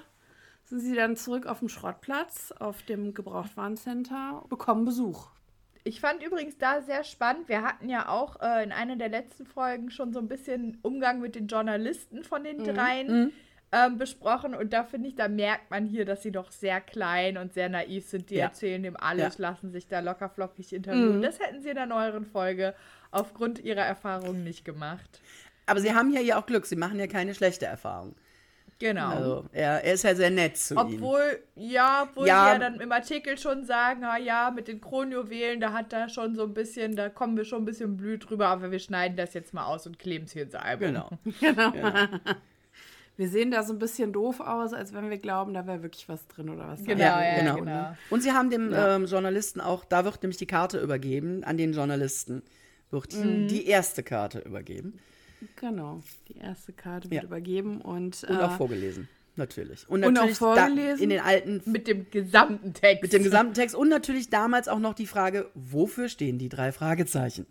sind sie dann zurück auf dem Schrottplatz, auf dem Gebrauchtwarencenter, bekommen Besuch.
Ich fand übrigens da sehr spannend. Wir hatten ja auch äh, in einer der letzten Folgen schon so ein bisschen Umgang mit den Journalisten von den mhm. dreien mhm. ähm, besprochen. Und da finde ich, da merkt man hier, dass sie doch sehr klein und sehr naiv sind. Die ja. erzählen dem alles, ja. lassen sich da locker flockig interviewen. Mhm. Das hätten sie in der neueren Folge aufgrund ihrer Erfahrungen nicht gemacht.
Aber sie haben ja hier auch Glück. Sie machen ja keine schlechte Erfahrung.
Genau.
Also, er, er ist ja sehr nett zu
obwohl, ihm. Ja, obwohl ja, wir dann im Artikel schon sagen, na ja, mit den Kronjuwelen, da hat er schon so ein bisschen, da kommen wir schon ein bisschen blüht drüber, aber wir schneiden das jetzt mal aus und kleben es hier ins Album.
Genau. (laughs) genau.
Ja. Wir sehen da so ein bisschen doof aus, als wenn wir glauben, da wäre wirklich was drin oder was.
Genau, ja, genau. genau.
Und sie haben dem ja. ähm, Journalisten auch, da wird nämlich die Karte übergeben, an den Journalisten wird mhm. die erste Karte übergeben.
Genau, die erste Karte wird ja. übergeben und,
und auch äh, vorgelesen. Natürlich.
Und, natürlich und auch vorgelesen.
in den alten.
Mit dem gesamten Text.
Mit dem gesamten Text. Und natürlich damals auch noch die Frage, wofür stehen die drei Fragezeichen?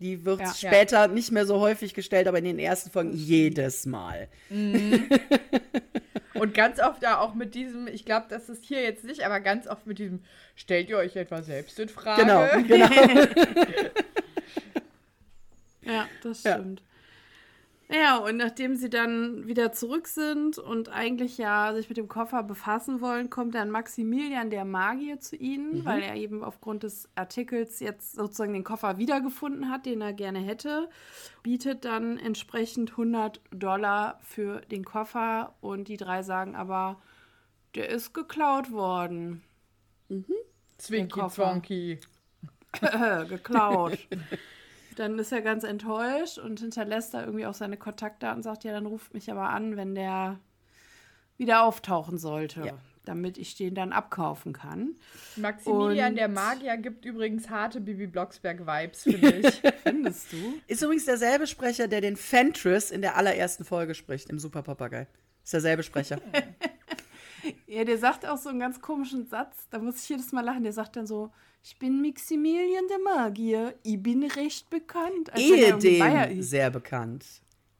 Die wird ja. später ja. nicht mehr so häufig gestellt, aber in den ersten Folgen jedes Mal. Mhm. (laughs)
Und ganz oft auch mit diesem, ich glaube, das ist hier jetzt nicht, aber ganz oft mit diesem, stellt ihr euch etwa selbst in Frage?
Genau, genau. (laughs) (laughs)
ja, das stimmt. Ja, und nachdem sie dann wieder zurück sind und eigentlich ja sich mit dem Koffer befassen wollen, kommt dann Maximilian der Magier zu ihnen, mhm. weil er eben aufgrund des Artikels jetzt sozusagen den Koffer wiedergefunden hat, den er gerne hätte, bietet dann entsprechend 100 Dollar für den Koffer und die drei sagen aber, der ist geklaut worden.
Mhm.
Zwinky Zwonky. (laughs)
geklaut. Dann ist er ganz enttäuscht und hinterlässt da irgendwie auch seine Kontaktdaten und sagt, ja, dann ruft mich aber an, wenn der wieder auftauchen sollte. Ja. Damit ich den dann abkaufen kann.
Maximilian, und der Magier, gibt übrigens harte Bibi Blocksberg-Vibes, finde ich. (laughs) (laughs)
Findest du?
Ist übrigens derselbe Sprecher, der den Fentress in der allerersten Folge spricht, im Super Papagei. Ist derselbe Sprecher. (laughs)
ja, der sagt auch so einen ganz komischen Satz. Da muss ich jedes Mal lachen. Der sagt dann so: ich bin Maximilian der Magier. Ich bin recht bekannt.
Ehedem sehr bekannt.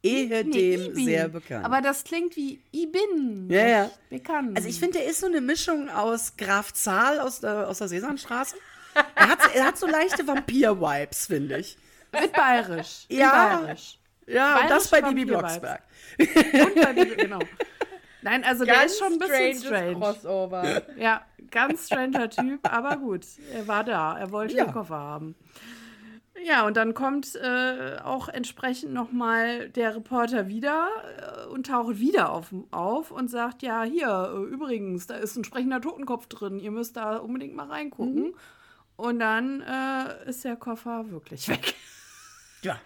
Ehedem nee, sehr bekannt.
Aber das klingt wie ich bin
ja, ja.
bekannt.
Also ich finde, der ist so eine Mischung aus Graf Zahl aus der, aus der Sesamstraße. er, hat, er hat so leichte Vampir-Vibes, finde ich.
Mit bayerisch.
Ja.
Bayerisch.
Ja, bayerisch und das bei Bibi Blocksberg.
Und bei Bibi, genau. Nein, also ganz der ist schon ein bisschen strange.
Crossover.
Ja, ganz stranger Typ, aber gut, er war da, er wollte ja. den Koffer haben. Ja, und dann kommt äh, auch entsprechend nochmal der Reporter wieder äh, und taucht wieder auf, auf und sagt, ja, hier, äh, übrigens, da ist ein sprechender Totenkopf drin, ihr müsst da unbedingt mal reingucken. Mhm. Und dann äh, ist der Koffer wirklich weg.
Ja.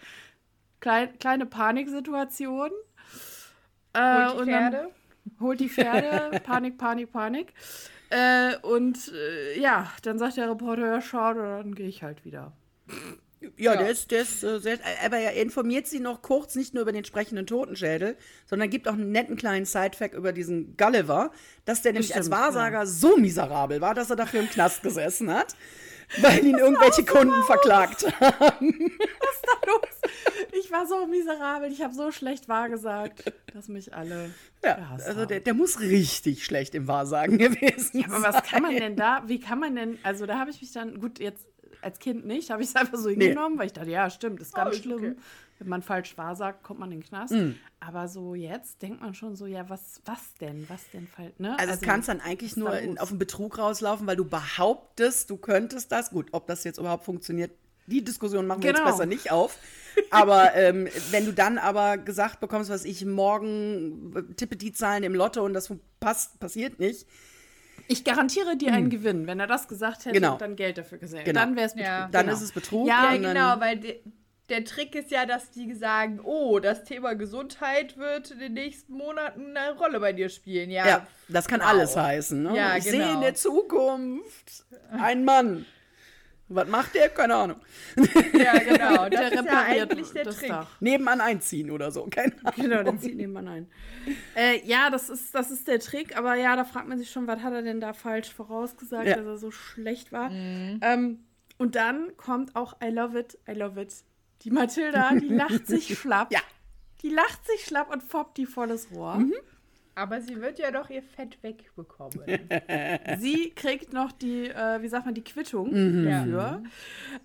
Klein, kleine Paniksituation.
Äh, und die Pferde? Dann,
holt die Pferde, (laughs) Panik, Panik, Panik. Äh, und äh, ja, dann sagt der Reporter, ja, schade, dann gehe ich halt wieder.
Ja, ja, der ist, der ist äh, sehr, aber er informiert sie noch kurz, nicht nur über den sprechenden Totenschädel, sondern gibt auch einen netten kleinen Sidefact über diesen Gulliver, dass der nämlich Stimmt, als Wahrsager ja. so miserabel war, dass er dafür im Knast gesessen hat. Weil ihn irgendwelche Kunden so verklagt haben.
Was ist da los? Ich war so miserabel, ich habe so schlecht wahrgesagt, dass mich alle.
Ja, also der, der, muss richtig schlecht im Wahrsagen gewesen
ja, aber was kann man denn da, wie kann man denn, also da habe ich mich dann, gut, jetzt als Kind nicht, habe ich es einfach so hingenommen, nee. weil ich dachte, ja, stimmt, ist ganz oh, schlimm. Okay. Wenn man falsch wahr sagt, kommt man in den Knast. Mm. Aber so jetzt denkt man schon so, ja, was, was denn? Was denn? Ne?
Also, also es kann dann eigentlich nur in, auf einen Betrug rauslaufen, weil du behauptest, du könntest das. Gut, ob das jetzt überhaupt funktioniert, die Diskussion machen wir genau. jetzt besser nicht auf. Aber ähm, wenn du dann aber gesagt bekommst, was ich morgen tippe die Zahlen im Lotto und das passt, passiert nicht,
ich garantiere dir einen hm. Gewinn. Wenn er das gesagt hätte genau. und dann Geld dafür gesehen genau. dann wäre es Betrug.
Ja. Dann genau. ist es Betrug.
Ja, genau, weil der Trick ist ja, dass die sagen, oh, das Thema Gesundheit wird in den nächsten Monaten eine Rolle bei dir spielen. Ja, ja
das kann wow. alles heißen. Ne? Ja, ich genau. sehe in der Zukunft einen Mann. Was macht der? Keine Ahnung.
Ja, (laughs) genau. Das der ist ja eigentlich der Trick. Dach.
Nebenan einziehen oder so. Keine Ahnung. (laughs)
Genau, den zieht nebenan ein. Äh, ja, das ist, das ist der Trick. Aber ja, da fragt man sich schon, was hat er denn da falsch vorausgesagt, ja. dass er so schlecht war. Mhm. Ähm, und dann kommt auch I love it, I love it. Die Mathilda, die lacht sich (laughs) schlapp.
Ja.
Die lacht sich schlapp und foppt die volles Rohr. Mhm.
Aber sie wird ja doch ihr Fett wegbekommen. (laughs)
sie kriegt noch die, äh, wie sagt man, die Quittung mhm. dafür.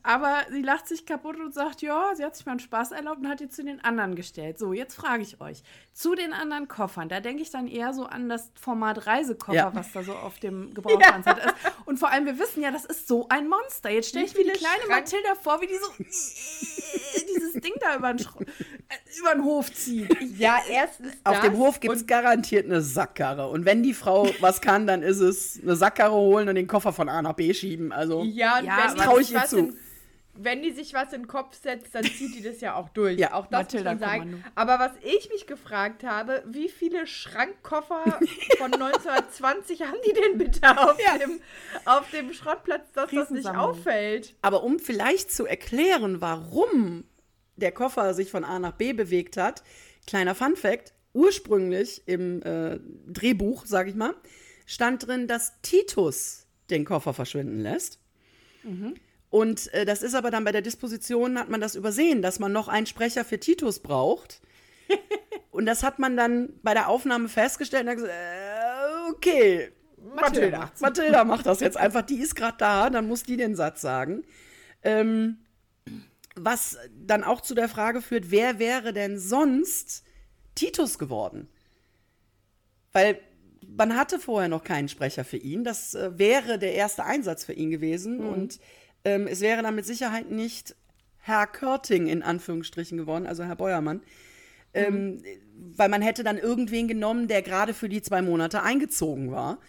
Aber sie lacht sich kaputt und sagt, ja, sie hat sich mal einen Spaß erlaubt und hat die zu den anderen gestellt. So, jetzt frage ich euch, zu den anderen Koffern, da denke ich dann eher so an das Format Reisekoffer, ja. was da so auf dem (laughs) Gebrauchsanzeit ja. ist. Und vor allem, wir wissen ja, das ist so ein Monster. Jetzt stelle ich mir die kleine Schrank Mathilda vor, wie die so (laughs) dieses Ding da über den, äh, über den Hof zieht.
Ja, erstens Auf dem Hof gibt es garantiert garantiert eine Sackkarre. Und wenn die Frau (laughs) was kann, dann ist es eine Sackkarre holen und den Koffer von A nach B schieben. Also
ja, und ja, wenn traue ich ihr zu. In, wenn die sich was in den Kopf setzt, dann zieht die das ja auch durch. Ja, auch das Mathilda muss man sagen. Aber was ich mich gefragt habe, wie viele Schrankkoffer (laughs) von 1920 haben die denn bitte auf, ja. dem, auf dem Schrottplatz, dass das nicht auffällt?
Aber um vielleicht zu erklären, warum der Koffer sich von A nach B bewegt hat, kleiner Fun Fact, ursprünglich im äh, Drehbuch, sage ich mal, stand drin, dass Titus den Koffer verschwinden lässt. Mhm. Und äh, das ist aber dann bei der Disposition, hat man das übersehen, dass man noch einen Sprecher für Titus braucht. (laughs) und das hat man dann bei der Aufnahme festgestellt und hat gesagt, äh, okay, Mathilda, Mathilda, macht das jetzt einfach, die ist gerade da, dann muss die den Satz sagen. Ähm, was dann auch zu der Frage führt, wer wäre denn sonst Titus geworden. Weil man hatte vorher noch keinen Sprecher für ihn. Das äh, wäre der erste Einsatz für ihn gewesen. Mhm. Und ähm, es wäre dann mit Sicherheit nicht Herr Körting in Anführungsstrichen geworden, also Herr Beuermann. Ähm, mhm. weil man hätte dann irgendwen genommen, der gerade für die zwei Monate eingezogen war.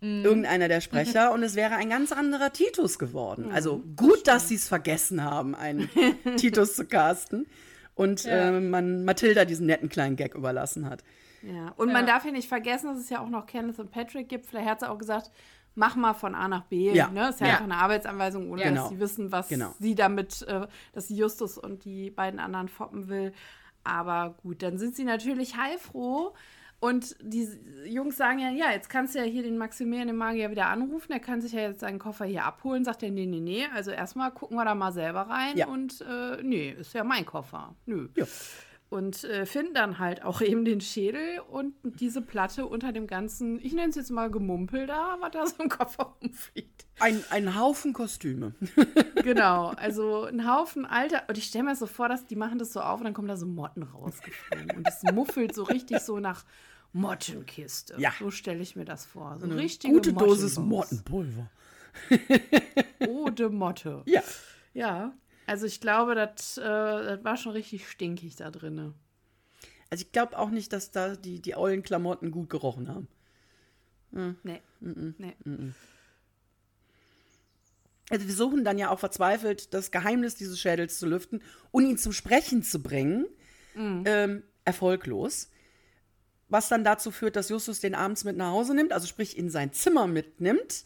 Mhm. Irgendeiner der Sprecher. (laughs) und es wäre ein ganz anderer Titus geworden. Mhm, also gut, das dass sie es vergessen haben, einen (laughs) Titus zu casten und ja. äh, man Mathilda diesen netten kleinen Gag überlassen hat.
Ja, und ja. man darf ja nicht vergessen, dass es ja auch noch Kenneth und Patrick gibt. Vielleicht hat sie auch gesagt, mach mal von A nach B. Ja. Ne? Das ist ja, ja. einfach eine Arbeitsanweisung, ohne genau. dass sie wissen, was genau. sie damit, äh, dass sie Justus und die beiden anderen foppen will. Aber gut, dann sind sie natürlich heilfroh, und die Jungs sagen ja, ja, jetzt kannst du ja hier den Maximilian, den Magier, wieder anrufen. Er kann sich ja jetzt seinen Koffer hier abholen. Sagt er, nee, nee, nee. Also erstmal gucken wir da mal selber rein. Ja. Und äh, nee, ist ja mein Koffer. Nö. Ja. Und äh, finden dann halt auch (laughs) eben den Schädel und diese Platte unter dem ganzen, ich nenne es jetzt mal Gemumpel da, was da so im Koffer rumfliegt.
Ein, ein Haufen Kostüme. (laughs)
genau, also ein Haufen alter. Und ich stelle mir so vor, dass die machen das so auf und dann kommen da so Motten rausgeflogen. Und es muffelt so richtig so nach Mottenkiste. Ja. So stelle ich mir das vor. So eine richtige
gute Dosis Mottenpulver. (laughs)
Ode Motte.
Ja.
Ja. Also ich glaube, das, äh, das war schon richtig stinkig da drin.
Also ich glaube auch nicht, dass da die, die ollen Klamotten gut gerochen haben.
Hm. Nee. Mm -mm. nee. Mm
also wir suchen dann ja auch verzweifelt, das Geheimnis dieses Schädels zu lüften und ihn zum Sprechen zu bringen. Mhm. Ähm, erfolglos was dann dazu führt, dass Justus den abends mit nach Hause nimmt, also sprich in sein Zimmer mitnimmt.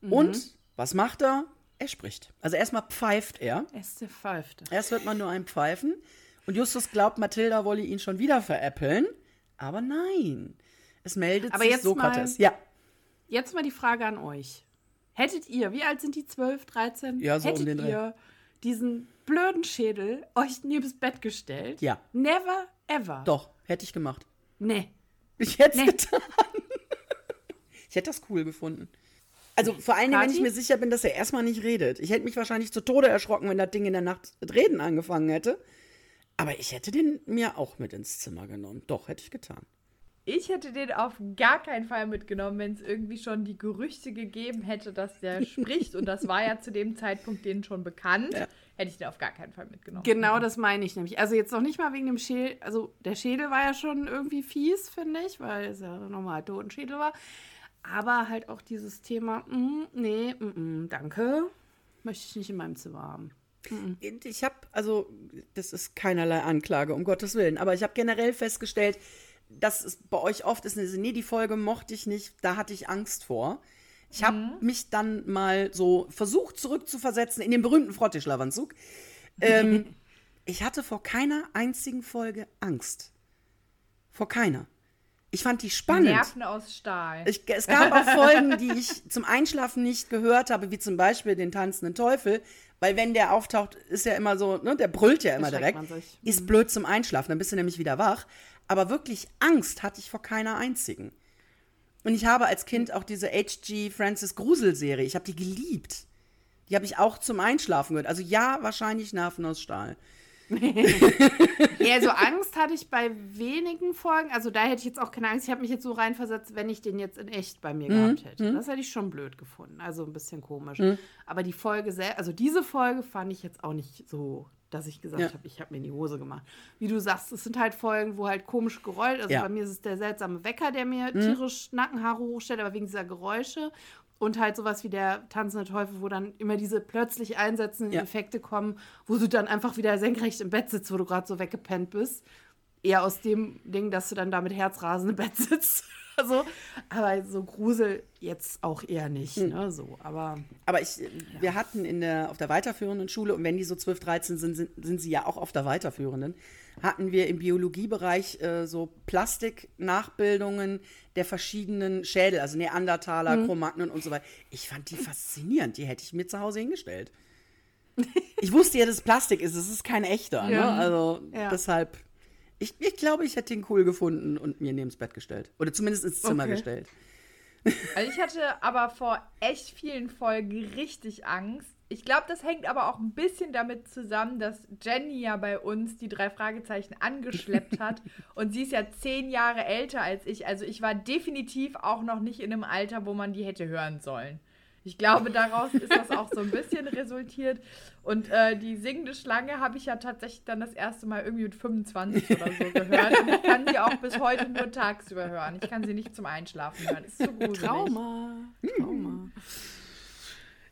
Mhm. Und was macht er? Er spricht. Also erstmal pfeift er.
Erst pfeift.
Erst hört man nur ein Pfeifen. Und Justus glaubt, Mathilda wolle ihn schon wieder veräppeln. Aber nein. Es meldet
Aber
sich Sokrates.
Mal, ja. Jetzt mal die Frage an euch. Hättet ihr, wie alt sind die? 12, 13?
Ja, so
Hättet
um den Dreh.
ihr diesen blöden Schädel euch neben das Bett gestellt?
Ja.
Never ever.
Doch, hätte ich gemacht.
Nee.
Ich hätte es
Nee.
getan. (laughs) Ich hätte das cool gefunden. Also vor allen Dingen, wenn ich mir sicher bin, dass er erstmal nicht redet. Ich hätte mich wahrscheinlich zu Tode erschrocken, wenn das Ding in der Nacht mit Reden angefangen hätte. Aber ich hätte den mir auch mit ins Zimmer genommen. Doch, hätte ich getan.
Ich hätte den auf gar keinen Fall mitgenommen, wenn es irgendwie schon die Gerüchte gegeben hätte, dass der (laughs) spricht. Und das war ja zu dem Zeitpunkt denen schon bekannt. Hätte ich den auf gar keinen Fall mitgenommen.
Genau das meine ich nämlich. Also jetzt noch nicht mal wegen dem Schädel. Also der Schädel war ja schon irgendwie fies, finde ich, weil es ja normal Totenschädel war. Aber halt auch dieses Thema, mm, nee, mm, mm, danke, möchte ich nicht in meinem Zimmer haben.
Ich habe, also, das ist keinerlei Anklage, um Gottes Willen, aber ich habe generell festgestellt, dass es bei euch oft ist, nee, die Folge mochte ich nicht, da hatte ich Angst vor. Ich habe mich dann mal so versucht zurückzuversetzen in den berühmten Frottee-Schlafanzug. Ähm, (laughs) ich hatte vor keiner einzigen Folge Angst. Vor keiner. Ich fand die spannend.
Nerven aus Stahl.
Ich, es gab auch (laughs) Folgen, die ich zum Einschlafen nicht gehört habe, wie zum Beispiel den tanzenden Teufel. Weil wenn der auftaucht, ist ja immer so, ne, der brüllt ja immer direkt. Ist blöd zum Einschlafen, dann bist du nämlich wieder wach. Aber wirklich Angst hatte ich vor keiner einzigen. Und ich habe als Kind auch diese H.G. Francis Grusel-Serie, ich habe die geliebt. Die habe ich auch zum Einschlafen gehört. Also ja, wahrscheinlich Nerven aus Stahl. (laughs)
Ja, so Angst hatte ich bei wenigen Folgen. Also da hätte ich jetzt auch keine Angst. Ich habe mich jetzt so reinversetzt, wenn ich den jetzt in echt bei mir gehabt hätte. Das hätte ich schon blöd gefunden. Also ein bisschen komisch. Aber die Folge selbst, also diese Folge fand ich jetzt auch nicht so, dass ich gesagt
Ja.
habe, ich habe mir in die Hose gemacht. Wie du sagst, es sind halt Folgen, wo halt komisch Geräusch, also
Ja.
bei mir ist es der seltsame Wecker, der mir tierisch Nackenhaare hochstellt, aber wegen dieser Geräusche. Und halt sowas wie der tanzende Teufel, wo dann immer diese plötzlich einsetzenden
Ja.
Effekte kommen, wo du dann einfach wieder senkrecht im Bett sitzt, wo du gerade so weggepennt bist. Eher aus dem Ding, dass du dann da mit Herzrasen im Bett sitzt. (laughs) Also, aber so Grusel jetzt auch eher nicht, ne? So, aber
Aber ich, wir hatten in der, auf der weiterführenden Schule, und wenn die so 12, 13 sind, sind, sind sie ja auch auf der weiterführenden, hatten wir im Biologiebereich äh, so Plastiknachbildungen der verschiedenen Schädel, also Neandertaler, Chromagnon und so weiter. Ich fand die faszinierend, die hätte ich mir zu Hause hingestellt. Ich wusste ja, dass es Plastik ist, es ist kein echter, ne?
Ja.
Also
Ja.
deshalb, ich, ich glaube, ich hätte ihn cool gefunden und mir neben das Bett gestellt. Oder zumindest ins Zimmer
Okay.
gestellt.
Also ich hatte aber vor echt vielen Folgen richtig Angst. Ich glaube, das hängt aber auch ein bisschen damit zusammen, dass Jenny ja bei uns die drei Fragezeichen angeschleppt (laughs) hat. und sie ist ja zehn Jahre älter als ich. Also ich war definitiv auch noch nicht in einem Alter, wo man die hätte hören sollen. Ich glaube, daraus ist das auch so ein bisschen resultiert. Und äh, die singende Schlange habe ich ja tatsächlich dann das erste Mal irgendwie mit 25 oder so gehört. Und ich kann sie auch bis heute nur tagsüber hören. Ich kann sie nicht zum Einschlafen hören. Ist zu gruselig.
Trauma. Trauma.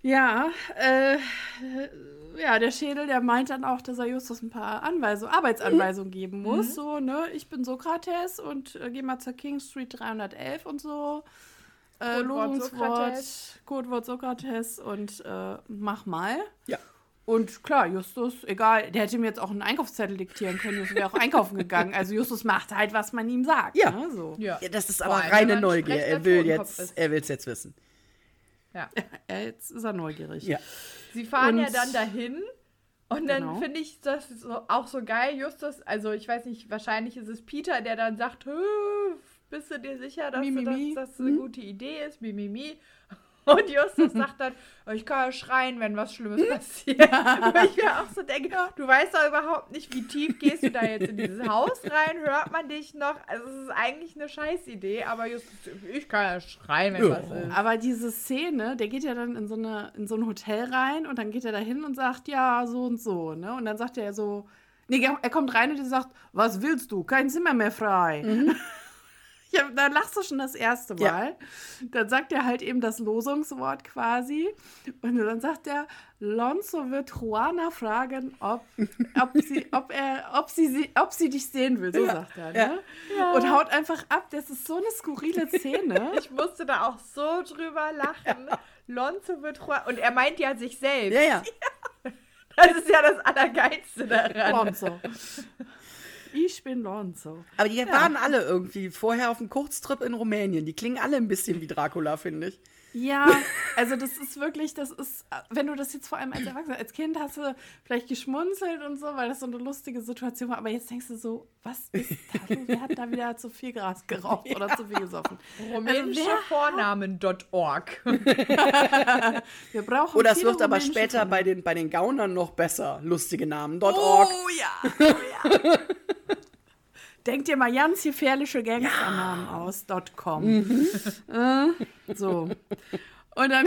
Ja, äh, ja, der Schädel, der meint dann auch, dass er Justus ein paar Anweisungen, Arbeitsanweisungen geben muss. So, ne, ich bin Sokrates und äh, geh mal zur King Street 311 und so. Äh,
Codewort Sokrates.
Codewort Sokrates und äh, mach mal.
Ja.
Und klar, Justus, egal, der hätte mir jetzt auch einen Einkaufszettel diktieren können, Justus wäre auch einkaufen gegangen. Also Justus macht halt, was man ihm sagt.
Ja.
Ne, so.
Ja.
Ja, das ist aber
allem,
reine Neugier. Er will jetzt,
ist.
er will es jetzt wissen.
ja.
Ja, (laughs) jetzt ist er neugierig.
Ja.
Sie fahren ja
Und-
dann dahin. Und dann
Genau.
finde ich das auch so geil, Justus. Also, ich weiß nicht, wahrscheinlich ist es Peter, der dann sagt: "Hö, Bist du dir sicher, dass,
Mi, mi,
das,
mi.
dass das eine gute Idee ist? Mimimi. (laughs) Und Justus (laughs) sagt dann: Ich kann ja schreien, wenn was Schlimmes passiert. Wo ich mir auch so denke: Du weißt doch überhaupt nicht, wie tief gehst du da jetzt in dieses Haus rein? Hört man dich noch? Also, es ist eigentlich eine Scheißidee, aber Justus, ich kann ja schreien, wenn
Ja.
was ist.
Aber diese Szene, der geht ja dann in so, eine, in so ein Hotel rein und dann geht er da hin und sagt, ja, so und so, ne? Und dann sagt er so, nee, er kommt rein und er sagt, was willst du? Kein Zimmer mehr frei. (laughs) Ja, da lachst du schon das erste
Ja.
Mal. Dann sagt er halt eben das Losungswort quasi. Und dann sagt er, Lonzo wird Juana fragen, ob, ob, sie, (laughs) ob, er, ob, sie, sie, ob sie dich sehen will. So sagt er. Ne? Und haut einfach ab. Das ist so eine skurrile (laughs) Szene.
Ich musste da auch so drüber lachen. Lonzo wird Juan- Und er meint ja sich selbst.
Ja, ja. (laughs)
Das ist ja das Allergeilste daran.
Lonzo. Ich bin Lonzo.
Aber die waren alle irgendwie vorher auf einem Kurztrip in Rumänien. Die klingen alle ein bisschen wie Dracula, finde ich.
Ja, also das ist wirklich, das ist, wenn du das jetzt vor allem als Erwachsener, als Kind hast du vielleicht geschmunzelt und so, weil das so eine lustige Situation war, aber jetzt denkst du so, was ist da? Wer hat da wieder zu viel Gras geraucht ja. oder zu viel gesoffen?
Rumänischevornamen.org. (laughs)
Wir brauchen Oder es wird aber später bei den, bei den Gaunern noch besser, lustige Namen.org.
Oh ja, oh ja. (laughs) Denkt ihr mal ganz gefährliche Gangsternamen ja. aus. .com. Mhm. (laughs) Äh, so. Und dann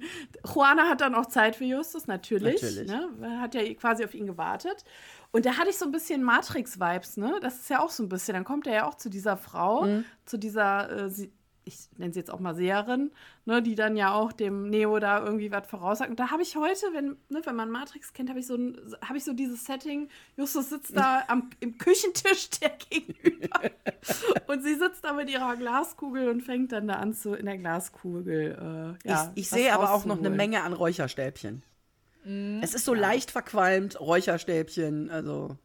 (laughs) Juana hat dann auch Zeit für Justus, natürlich. natürlich. Ne? Hat ja quasi auf ihn gewartet. Und da hatte ich so ein bisschen Matrix-Vibes, ne? Das ist ja auch so ein bisschen. Dann kommt er ja auch zu dieser Frau, mhm. zu dieser, äh, ich nenne sie jetzt auch mal Seherin, ne, die dann ja auch dem Neo da irgendwie was voraussagt. Und da habe ich heute, wenn, ne, wenn man Matrix kennt, habe ich, so hab ich so dieses Setting, Justus sitzt da (laughs) am, im Küchentisch der gegenüber (laughs) und sie sitzt da mit ihrer Glaskugel und fängt dann da an zu, in der Glaskugel,
äh, ja, Ich, ich sehe aber auch noch eine Menge an Räucherstäbchen. Mm, es ist so ja. leicht verqualmt, Räucherstäbchen, also...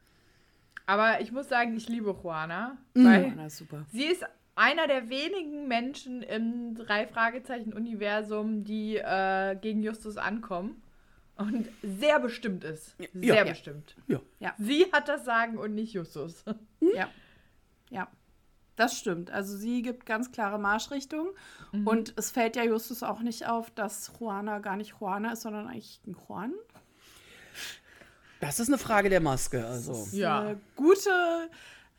Aber ich muss sagen, ich liebe Juana. Mm. Weil Juana ist super. Sie ist einer der wenigen Menschen im Drei-Fragezeichen-Universum, die äh, gegen Justus ankommen. Und sehr bestimmt ist. Sehr ja, bestimmt. Ja. ja. Sie hat das Sagen und nicht Justus.
Ja. Ja. Das stimmt. Also sie gibt ganz klare Marschrichtung. Mhm. Und es fällt ja Justus auch nicht auf, dass Juana gar nicht Juana ist, sondern eigentlich ein Juan.
Das ist eine Frage der Maske. Also.
ja. gute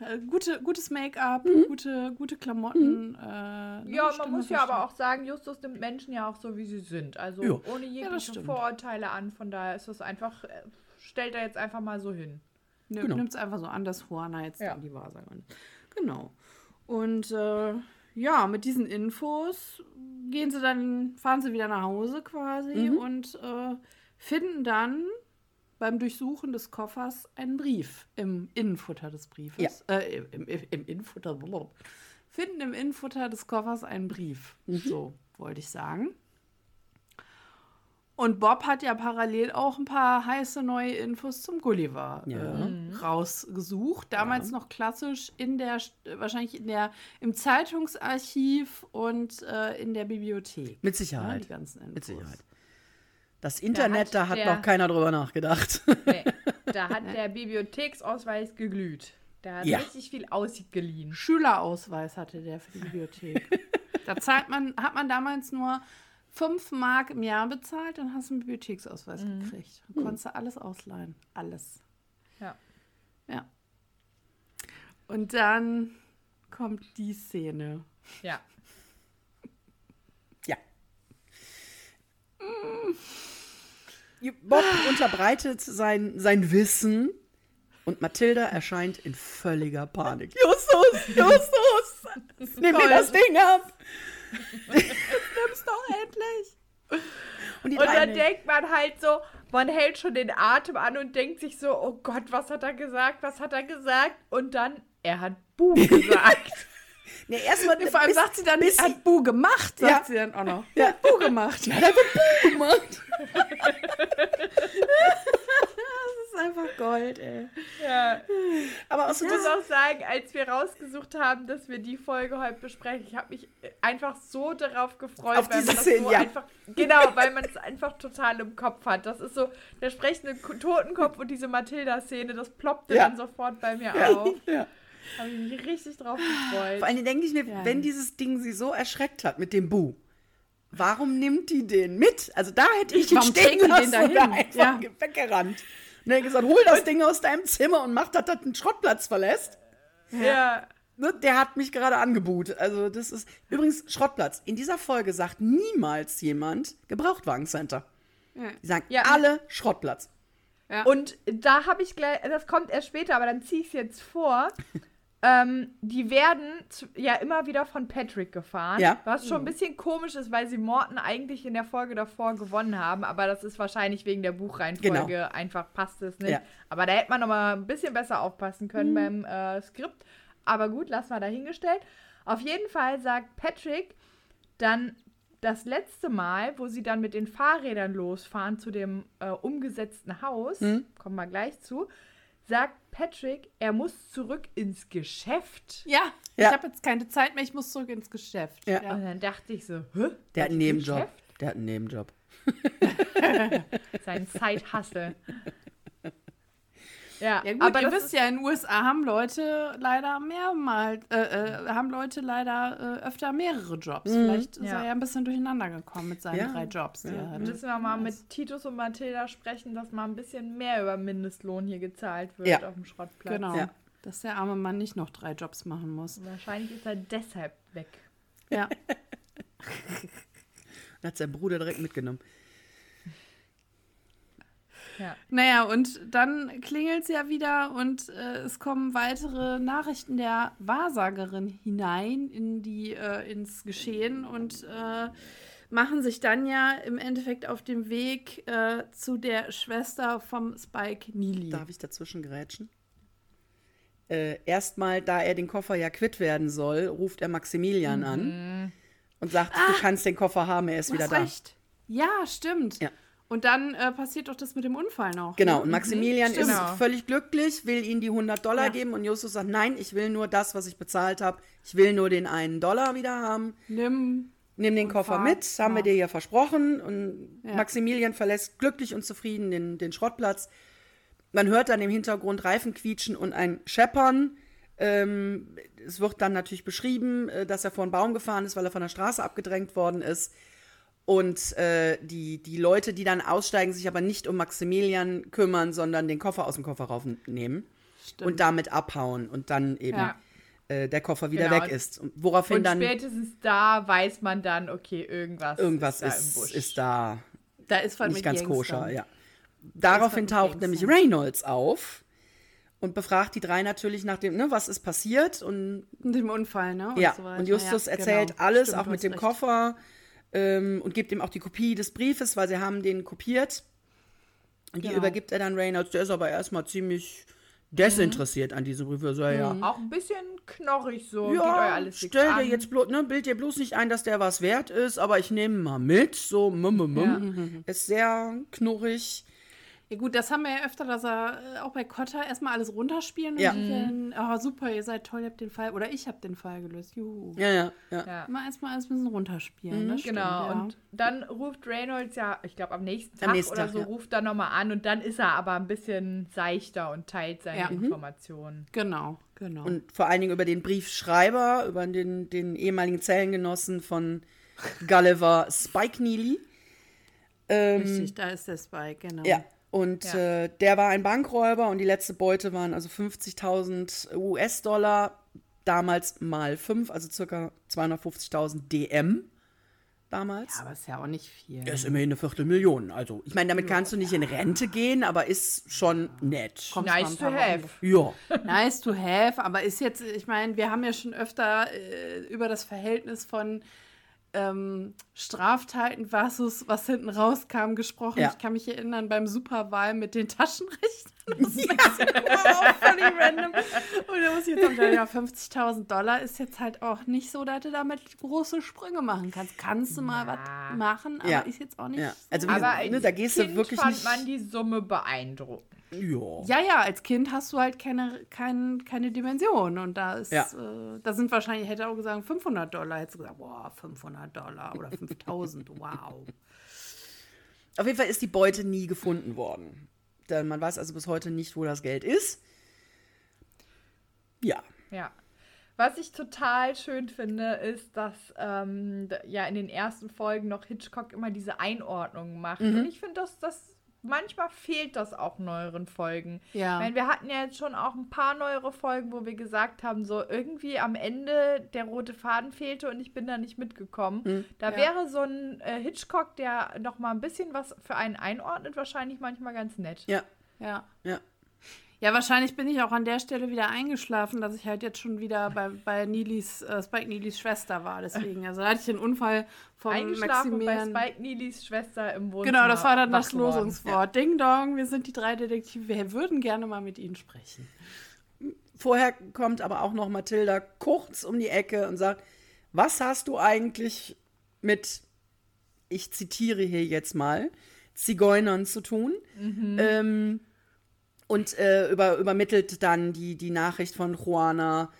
äh, gute, gutes Make-up, mhm. gute, gute Klamotten. Mhm. Äh,
ja, man muss ja aber auch sagen, Justus nimmt Menschen ja auch so, wie sie sind. Also jo. ohne jegliche ja, Vorurteile an. Von daher ist das einfach, äh, stellt er jetzt einfach mal so hin.
Ne, genau. Nimmt es einfach so an, dass Juana jetzt ja. die Wahrsagerin. Genau. Und äh, ja, mit diesen Infos gehen sie dann, fahren sie wieder nach Hause quasi mhm. und äh, finden dann beim Durchsuchen des Koffers einen Brief im Innenfutter des Briefes. Ja. Äh, im, im, im Innenfutter. Finden im Innenfutter des Koffers einen Brief. Mhm. So wollte ich sagen. Und Bob hat ja parallel auch ein paar heiße neue Infos zum Gulliver ja. äh, mhm. rausgesucht. Damals ja. noch klassisch in der, wahrscheinlich in der, im Zeitungsarchiv und äh, in der Bibliothek.
Mit Sicherheit. Ja, die ganzen Infos. Mit Sicherheit. Das Internet, da hat, da hat noch keiner drüber nachgedacht. (laughs)
Nee, (laughs) da hat der Bibliotheksausweis geglüht. Da hat ja. richtig viel ausgeliehen.
Schülerausweis hatte der für die Bibliothek. (laughs) da zahlt man, hat man damals nur 5 Mark im Jahr bezahlt, dann hast du einen Bibliotheksausweis mhm. gekriegt. Dann konntest du alles ausleihen. Alles.
Ja.
Ja. Und dann kommt die Szene.
Ja.
Ja. Bob unterbreitet sein, sein Wissen und Mathilda erscheint in völliger Panik. Justus, Justus, nimm mir das Ding ab.
Nimm's doch endlich.
Und, und dann denkt man halt so, man hält schon den Atem an und denkt sich so, oh Gott, was hat er gesagt, was hat er gesagt? Und dann, er hat Buh gesagt. (laughs)
Nee, erstmal, nee, vor allem bis, sagt sie dann, bis hat Bu gemacht, sagt ja. sie dann auch noch. Ja, Bu gemacht. Ja, hat Bu gemacht. (laughs) das ist einfach Gold, ey.
Ja. Aber ich muss auch sagen, als wir rausgesucht haben, dass wir die Folge heute besprechen, ich habe mich einfach so darauf gefreut,
Auf weil man das Szene, so
ja. einfach, genau, weil man es einfach total im Kopf hat. Das ist so der sprechende Totenkopf und diese Mathilda-Szene, das ploppte ja. dann sofort bei mir auf. Ja. Habe ich mich richtig drauf gefreut.
Vor allem denke ich mir, ja. wenn dieses Ding sie so erschreckt hat mit dem Bu, warum nimmt die den mit? Also da hätte ich, ihn stehen lassen den da einfach ja. weggerannt. Und dann gesagt, hol das Ding aus deinem Zimmer und mach, dass das einen Schrottplatz verlässt.
Ja.
Ne, der hat mich gerade angebuht. Also das ist übrigens Schrottplatz. In dieser Folge sagt niemals jemand Gebrauchtwagencenter. Ja. Die sagen ja. alle Schrottplatz.
Ja. Und da habe ich gleich, das kommt erst später, aber dann ziehe ich es jetzt vor. Ähm, die werden zu, ja immer wieder von Patrick gefahren. Ja. Was schon ein bisschen komisch ist, weil sie Morton eigentlich in der Folge davor gewonnen haben. Aber das ist wahrscheinlich wegen der Buchreihenfolge genau. einfach passt es nicht. Ja. Aber da hätte man noch mal ein bisschen besser aufpassen können mhm. beim äh, Skript. Aber gut, lassen wir dahingestellt. Auf jeden Fall sagt Patrick dann das letzte Mal, wo sie dann mit den Fahrrädern losfahren zu dem äh, umgesetzten Haus, mhm. kommen wir gleich zu, sagt Patrick, er muss zurück ins Geschäft.
Ja, ja. ich habe jetzt keine Zeit mehr, ich muss zurück ins Geschäft.
Ja. Und dann dachte ich so, hä?
Der hat einen Nebenjob. Geschäft? Der hat einen Nebenjob. (laughs) (laughs)
Sein Zeithassel.
Ja, ja gut, aber ihr wisst ja, in den USA haben Leute leider mehrmals, äh, äh, haben Leute leider äh, öfter mehrere Jobs. Mhm. Vielleicht ja. ist er ja ein bisschen durcheinander gekommen mit seinen ja. drei Jobs, die ja. er.
Müssen wir mal mit Titus und Mathilda sprechen, dass mal ein bisschen mehr über Mindestlohn hier gezahlt wird auf dem Schrottplatz.
Genau. Dass der arme Mann nicht noch drei Jobs machen muss.
Wahrscheinlich ist er deshalb weg.
Ja.
Dann (laughs) hat sein Bruder direkt mitgenommen.
Ja. Naja, und dann klingelt es ja wieder und äh, es kommen weitere Nachrichten der Wahrsagerin hinein in die, äh, ins Geschehen und äh, machen sich dann ja im Endeffekt auf dem Weg äh, zu der Schwester vom Spike Neely.
Darf ich dazwischen grätschen? Äh, erstmal, da er den Koffer ja quitt werden soll, ruft er Maximilian mhm. an und sagt, ah, du kannst den Koffer haben, er ist wieder da. Recht.
Ja, stimmt. Ja. Und dann äh, passiert doch das mit dem Unfall noch.
Genau, und Maximilian mhm. ist genau. völlig glücklich, will ihm die 100 Dollar ja. geben und Justus sagt, nein, ich will nur das, was ich bezahlt habe. Ich will nur den einen Dollar wieder haben.
Nimm.
Nimm den Koffer fahr. mit, haben ja. wir dir ja versprochen. Und ja. Maximilian verlässt glücklich und zufrieden den, den Schrottplatz. Man hört dann im Hintergrund Reifen quietschen und ein Scheppern. Ähm, es wird dann natürlich beschrieben, äh, dass er vor einen Baum gefahren ist, weil er von der Straße abgedrängt worden ist. Und äh, die, die Leute, die dann aussteigen, sich aber nicht um Maximilian kümmern, sondern den Koffer aus dem Kofferraum nehmen Stimmt. und damit abhauen und dann eben ja. äh, der Koffer wieder genau. weg ist. Und woraufhin und dann.
Spätestens da weiß man dann, okay, irgendwas,
irgendwas ist, da, ist, ist da.
Da ist von
nicht ganz Gangstern. koscher, ja. Daraufhin taucht nämlich Reynolds auf und befragt die drei natürlich nach dem, ne, was ist passiert und
dem Unfall, ne?
Und ja. So und Justus ja, erzählt genau. alles, Stimmt, auch mit dem recht. Koffer ähm, und gibt ihm auch die Kopie des Briefes, weil sie haben den kopiert. Und die genau. übergibt er dann Reynolds. Der ist aber erstmal ziemlich desinteressiert mhm. an diesem Brief. So, ja.
Auch ein bisschen knorrig so.
Ja, alles stell dir jetzt bloß, ne, bild dir bloß nicht ein, dass der was wert ist, aber ich nehme mal mit. So, mum, mum, mum. Ja. Ist sehr knurrig.
Ja gut, das haben wir ja öfter, dass er äh, auch bei Kotter erstmal alles runterspielen und ja. dann, oh super, ihr seid toll, ihr habt den Fall, oder ich habe den Fall gelöst, juhu.
Ja, ja, ja. ja.
Immer erstmal alles ein bisschen runterspielen, mhm.
Genau,
ja.
und dann ruft Reynolds ja, ich glaube am nächsten Tag am nächsten oder Tag, so, ja. ruft er nochmal an und dann ist er aber ein bisschen seichter und teilt seine mhm. Informationen.
Genau, genau.
Und vor allen Dingen über den Briefschreiber, über den, den ehemaligen Zellengenossen von (laughs) Gulliver, Spike Neely.
Ähm, Richtig, da ist der Spike, genau.
Ja, und ja. äh, der war ein Bankräuber und die letzte Beute waren also 50.000 US-Dollar, damals mal 5, also circa 250.000 DM damals.
Ja, aber ist ja auch nicht viel.
Das ist immerhin eine Viertelmillion. Also, ich meine, damit kannst du nicht in Rente gehen, aber ist schon nett.
Kommst nice to have.
Ja. (laughs)
nice to have, aber ist jetzt, ich meine, wir haben ja schon öfter äh, über das Verhältnis von ähm, Straftaten versus was hinten rauskam gesprochen. Ja. Ich kann mich erinnern beim Superwahl mit den Taschenrechnern. Das (laughs) ja. (laughs) ist völlig random. Und da muss ich jetzt sagen, ja, 50.000 Dollar ist jetzt halt auch nicht so, dass du damit große Sprünge machen kannst. Kannst du mal ja. was machen, aber ja. ist jetzt auch nicht ja.
Also, so. Aber ne, da gehst du wirklich
fand
nicht
man die Summe beeindruckend.
Ja.
ja, ja, als Kind hast du halt keine, kein, keine Dimension. Und da ist, ja. äh, da sind wahrscheinlich, hätte auch gesagt, 500 Dollar. Hättest du gesagt, boah, 500 Dollar oder 5000, (laughs) wow.
Auf jeden Fall ist die Beute nie gefunden worden. Denn man weiß also bis heute nicht, wo das Geld ist. Ja.
Ja. Was ich total schön finde, ist, dass ähm, ja in den ersten Folgen noch Hitchcock immer diese Einordnungen macht. Mhm. Und ich finde, dass das manchmal fehlt das auch neueren Folgen. Ja. Ich meine, wir hatten ja jetzt schon auch ein paar neuere Folgen, wo wir gesagt haben, so irgendwie am Ende der rote Faden fehlte und ich bin da nicht mitgekommen. Mhm. Da ja. wäre so ein äh, Hitchcock, der noch mal ein bisschen was für einen einordnet, wahrscheinlich manchmal ganz nett.
Ja.
Ja.
Ja.
Ja, wahrscheinlich bin ich auch an der Stelle wieder eingeschlafen, dass ich halt jetzt schon wieder bei, bei Neelys, äh, Spike Neelys Schwester war. Deswegen, also da hatte ich den Unfall vom
eingeschlafen
Maximilian.
bei Spike Neelys Schwester im Wohnzimmer.
Genau, das war dann das Losungswort. Ja. Ding Dong, wir sind die drei Detektive. Wir würden gerne mal mit Ihnen sprechen.
Vorher kommt aber auch noch Mathilda kurz um die Ecke und sagt, was hast du eigentlich mit, ich zitiere hier jetzt mal, Zigeunern zu tun? Mhm. Ähm, Und äh, über, übermittelt dann die, die Nachricht von Juana,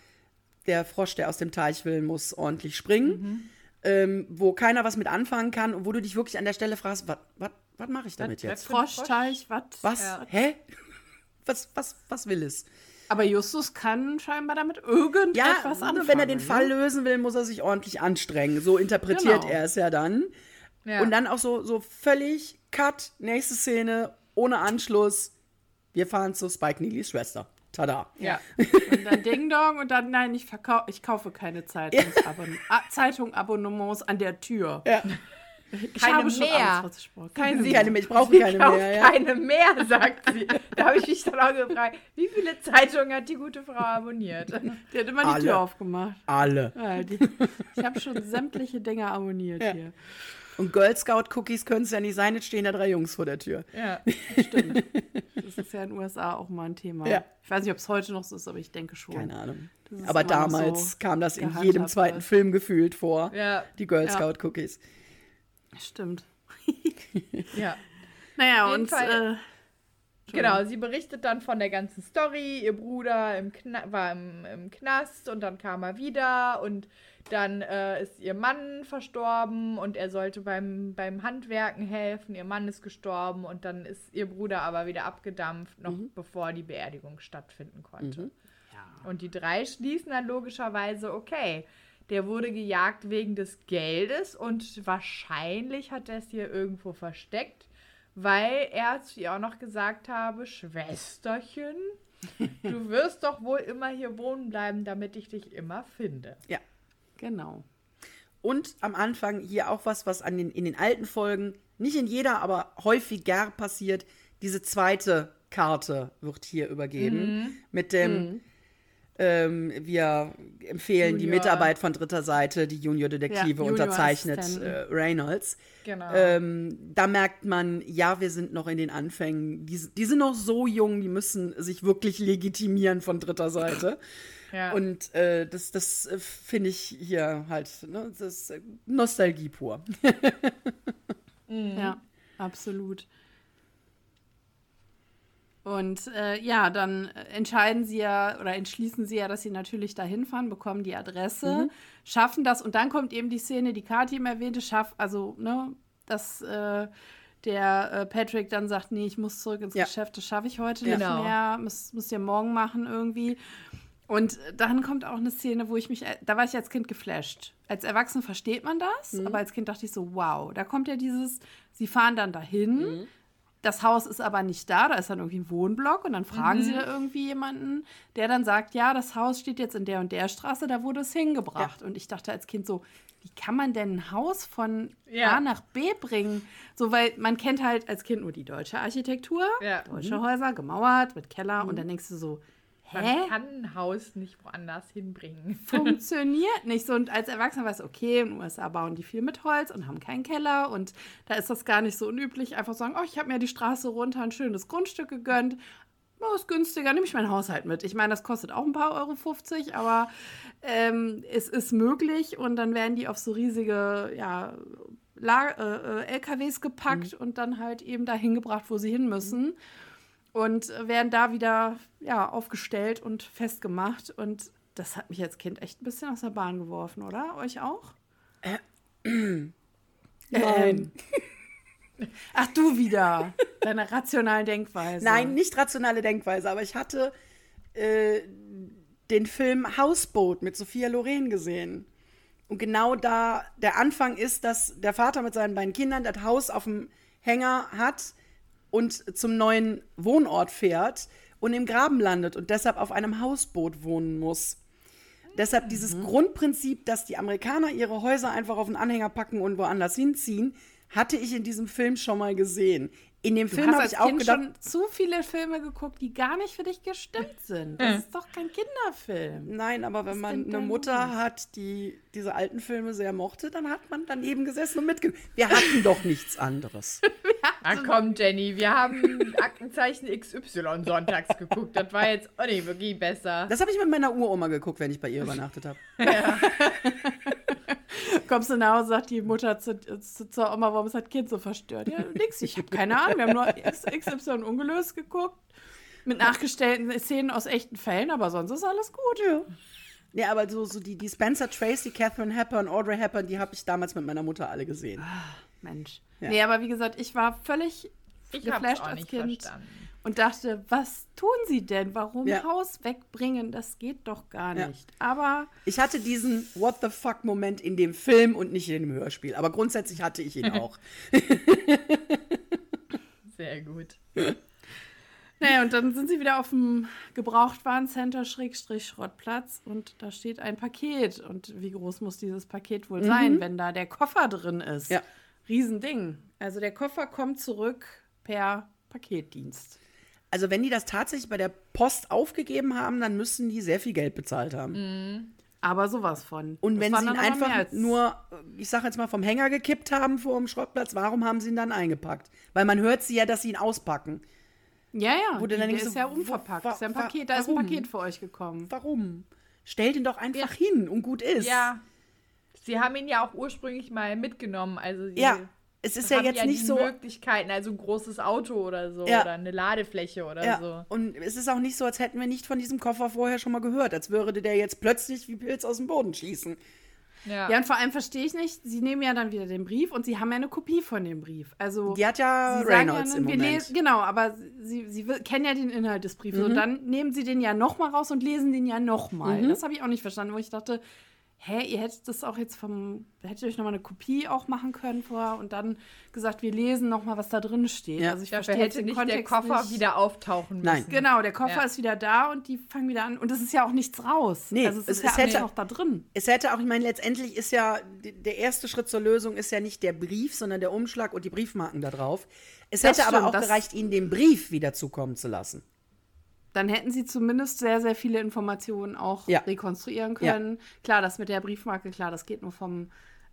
der Frosch, der aus dem Teich will, muss ordentlich springen. Mhm. Ähm, wo keiner was mit anfangen kann und wo du dich wirklich an der Stelle fragst, was mache ich damit jetzt?
Froschteich,
was? Was? Ja. Hä? (laughs) Was, was, was will es?
Aber Justus kann scheinbar damit irgendetwas ja, anfangen.
wenn er den Fall ne? lösen will, muss er sich ordentlich anstrengen. So interpretiert genau. er es ja dann. Ja. Und dann auch so, so völlig Cut, nächste Szene, ohne Anschluss. Wir fahren zu Spike Neelys Schwester. Tada.
Ja. (laughs) Und dann Ding Dong und dann, nein, ich, ich kaufe keine Zeitungsabon ja. Zeitung-Abonnements an der Tür.
Ja. Ich keine habe mehr.
Keine, keine mehr. Ich brauche keine mehr.
Ja. Keine mehr, sagt sie. Da habe ich mich dann auch gefragt, wie viele Zeitungen hat die gute Frau abonniert?
Die hat immer die Alle. Tür aufgemacht.
Alle.
Ja, die, ich habe schon sämtliche Dinge abonniert ja. hier.
Und Girl Scout Cookies können es ja nicht sein, jetzt stehen da drei Jungs vor der Tür.
Ja, (laughs) stimmt. Das ist ja in den USA auch mal ein Thema. Ja. Ich weiß nicht, ob es heute noch so ist, aber ich denke schon.
Keine Ahnung. Aber damals so kam das in jedem zweiten wird. Film gefühlt vor. Ja. Die Girl Scout Cookies.
Stimmt. (laughs)
ja.
Naja, und. Äh,
genau, sie berichtet dann von der ganzen Story. Ihr Bruder im war im, im Knast und dann kam er wieder und dann äh, ist ihr Mann verstorben und er sollte beim, beim Handwerken helfen. Ihr Mann ist gestorben und dann ist ihr Bruder aber wieder abgedampft, noch mhm. bevor die Beerdigung stattfinden konnte. Mhm. Ja. Und die drei schließen dann logischerweise, okay, der wurde gejagt wegen des Geldes und wahrscheinlich hat er es hier irgendwo versteckt, weil er zu ihr auch noch gesagt habe, Schwesterchen, (laughs) du wirst doch wohl immer hier wohnen bleiben, damit ich dich immer finde.
Ja.
Genau.
Und am Anfang hier auch was, was an den, in den alten Folgen, nicht in jeder, aber häufiger passiert. Diese zweite Karte wird hier übergeben. Mhm. Mit dem, mhm. ähm, wir empfehlen Junior. die Mitarbeit von dritter Seite, die Junior-Detektive ja, unterzeichnet äh, Reynolds. Genau. Ähm, da merkt man, ja, wir sind noch in den Anfängen. Die, die sind noch so jung, die müssen sich wirklich legitimieren von dritter Seite. (laughs) Ja. Und äh, das, das äh, finde ich hier halt, ne, das ist Nostalgie pur.
mhm. Ja, absolut. Und äh, ja, dann entscheiden sie ja oder entschließen sie ja, dass sie natürlich dahin fahren, bekommen die Adresse, mhm. schaffen das und dann kommt eben die Szene, die Kathi eben erwähnte, schaff, also, ne, dass äh, der äh, Patrick dann sagt, nee, ich muss zurück ins ja. Geschäft, das schaffe ich heute genau. nicht mehr, muss, muss ja morgen machen irgendwie. Und dann kommt auch eine Szene, wo ich mich, da war ich als Kind geflasht. Als Erwachsene versteht man das, mhm. aber als Kind dachte ich so, wow, da kommt ja dieses, sie fahren dann dahin, mhm. das Haus ist aber nicht da, da ist dann irgendwie ein Wohnblock und dann fragen mhm. sie da irgendwie jemanden, der dann sagt, ja, das Haus steht jetzt in der und der Straße, da wurde es hingebracht. Ja. Und ich dachte als Kind so, wie kann man denn ein Haus von ja. A nach B bringen? So, weil man kennt halt als Kind nur die deutsche Architektur, ja. deutsche mhm. Häuser, gemauert mit Keller und mhm. dann denkst du so,
man Hä? kann ein Haus nicht woanders hinbringen. (laughs)
Funktioniert nicht so. Und als Erwachsener weiß okay, in den USA bauen die viel mit Holz und haben keinen Keller. Und da ist das gar nicht so unüblich, einfach sagen, oh, ich habe mir die Straße runter ein schönes Grundstück gegönnt. Oh, ist günstiger, nehme ich meinen Haushalt mit. Ich meine, das kostet auch ein paar Euro 50, aber ähm, es ist möglich. Und dann werden die auf so riesige, ja, La äh, äh LKWs gepackt mhm. und dann halt eben dahin gebracht, wo sie hin müssen. Mhm und werden da wieder ja, aufgestellt und festgemacht. Und das hat mich als Kind echt ein bisschen aus der Bahn geworfen, oder? Euch auch? Äh, ähm. (laughs) Ach, du wieder. Deine rationale Denkweise.
Nein, nicht rationale Denkweise, aber ich hatte äh, den Film Hausboot mit Sophia Loren gesehen. Und genau da der Anfang ist, dass der Vater mit seinen beiden Kindern das Haus auf dem Hänger hat und zum neuen Wohnort fährt und im Graben landet und deshalb auf einem Hausboot wohnen muss. Deshalb dieses mhm. Grundprinzip, dass die Amerikaner ihre Häuser einfach auf den Anhänger packen und woanders hinziehen, hatte ich in diesem Film schon mal gesehen. In dem du Film habe ich auch kind gedacht, schon
zu viele Filme geguckt, die gar nicht für dich gestimmt sind. Das ist doch kein Kinderfilm.
Nein, aber wenn man eine Mutter Lust? hat, die diese alten Filme sehr mochte, dann hat man daneben gesessen und mitgeguckt. Wir hatten doch nichts anderes. (laughs)
Na komm, Jenny, wir haben Aktenzeichen XY sonntags geguckt. Das war jetzt auch nicht wirklich besser.
Das habe ich mit meiner Uroma geguckt, wenn ich bei ihr (laughs) übernachtet habe. Ja. (laughs)
Kommst du nach Hause, sagt die Mutter zu, zu, zur Oma, warum ist das Kind so verstört? Ja, nix, ich habe keine Ahnung. Wir haben nur XY ungelöst geguckt. Mit nachgestellten Szenen aus echten Fällen, aber sonst ist alles gut.
Ja. Ja, aber so, so die, die Spencer Tracy, Catherine Hepburn, Audrey Hepburn, die habe ich damals mit meiner Mutter alle gesehen.
Ah, Mensch. Ja. Nee, aber wie gesagt, ich war völlig ich geflasht als Kind verstanden. Und dachte, was tun sie denn? Warum ja. Haus wegbringen? Das geht doch gar nicht. Ja. Aber
ich hatte diesen What the fuck Moment in dem Film und nicht in dem Hörspiel, aber grundsätzlich hatte ich ihn (laughs) auch.
Sehr gut. (laughs)
Naja, und dann sind sie wieder auf dem Gebrauchtwarencenter Schrägstrich Schrottplatz und da steht ein Paket. Und wie groß muss dieses Paket wohl mhm. sein, wenn da der Koffer drin ist? Ja. Riesending. Also der Koffer kommt zurück per Paketdienst.
Also wenn die das tatsächlich bei der Post aufgegeben haben, dann müssen die sehr viel Geld bezahlt haben.
Mhm. Aber sowas von.
Und das wenn sie ihn einfach nur, ich sag jetzt mal, vom Hänger gekippt haben vor dem Schrottplatz, warum haben sie ihn dann eingepackt? Weil man hört sie ja, dass sie ihn auspacken.
Ja, ja. Der dann ist so, ja unverpackt. Ist ja ein Paket, da ist ein Paket für euch gekommen.
Warum? Stellt ihn doch einfach ja. hin und gut ist.
Ja. Sie haben ihn ja auch ursprünglich mal mitgenommen. Also
ja es ist ja jetzt ja nicht so.
Möglichkeiten, also ein großes Auto oder so ja. oder eine Ladefläche oder ja. so.
Und es ist auch nicht so, als hätten wir nicht von diesem Koffer vorher schon mal gehört, als würde der jetzt plötzlich wie Pilz aus dem Boden schießen.
Ja. ja, und vor allem verstehe ich nicht, sie nehmen ja dann wieder den Brief und sie haben ja eine Kopie von dem Brief. Also
die hat ja Reynolds ja, im Moment.
Lesen, genau, aber sie, sie kennen ja den Inhalt des Briefes mhm. und dann nehmen sie den ja nochmal raus und lesen den ja nochmal. Mhm. Das habe ich auch nicht verstanden, wo ich dachte, hä, ihr hättet das auch jetzt vom, hättet ihr euch nochmal eine Kopie auch machen können vorher und dann gesagt, wir lesen nochmal, was da drin steht.
Ja. Also ich Dafür verstehe hätte nicht Kontext der Koffer nicht. wieder auftauchen müssen. Nein.
Genau, der Koffer ja. ist wieder da und die fangen wieder an und es ist ja auch nichts raus. Nee, also es, es ist es ja hätte, noch da drin.
Es hätte auch, ich meine, letztendlich ist ja, der erste Schritt zur Lösung ist ja nicht der Brief, sondern der Umschlag und die Briefmarken da drauf. Es das hätte stimmt, aber auch gereicht, ihnen den Brief wieder zukommen zu lassen
dann hätten sie zumindest sehr, sehr viele Informationen auch ja. rekonstruieren können. Ja. Klar, das mit der Briefmarke, klar, das geht nur vom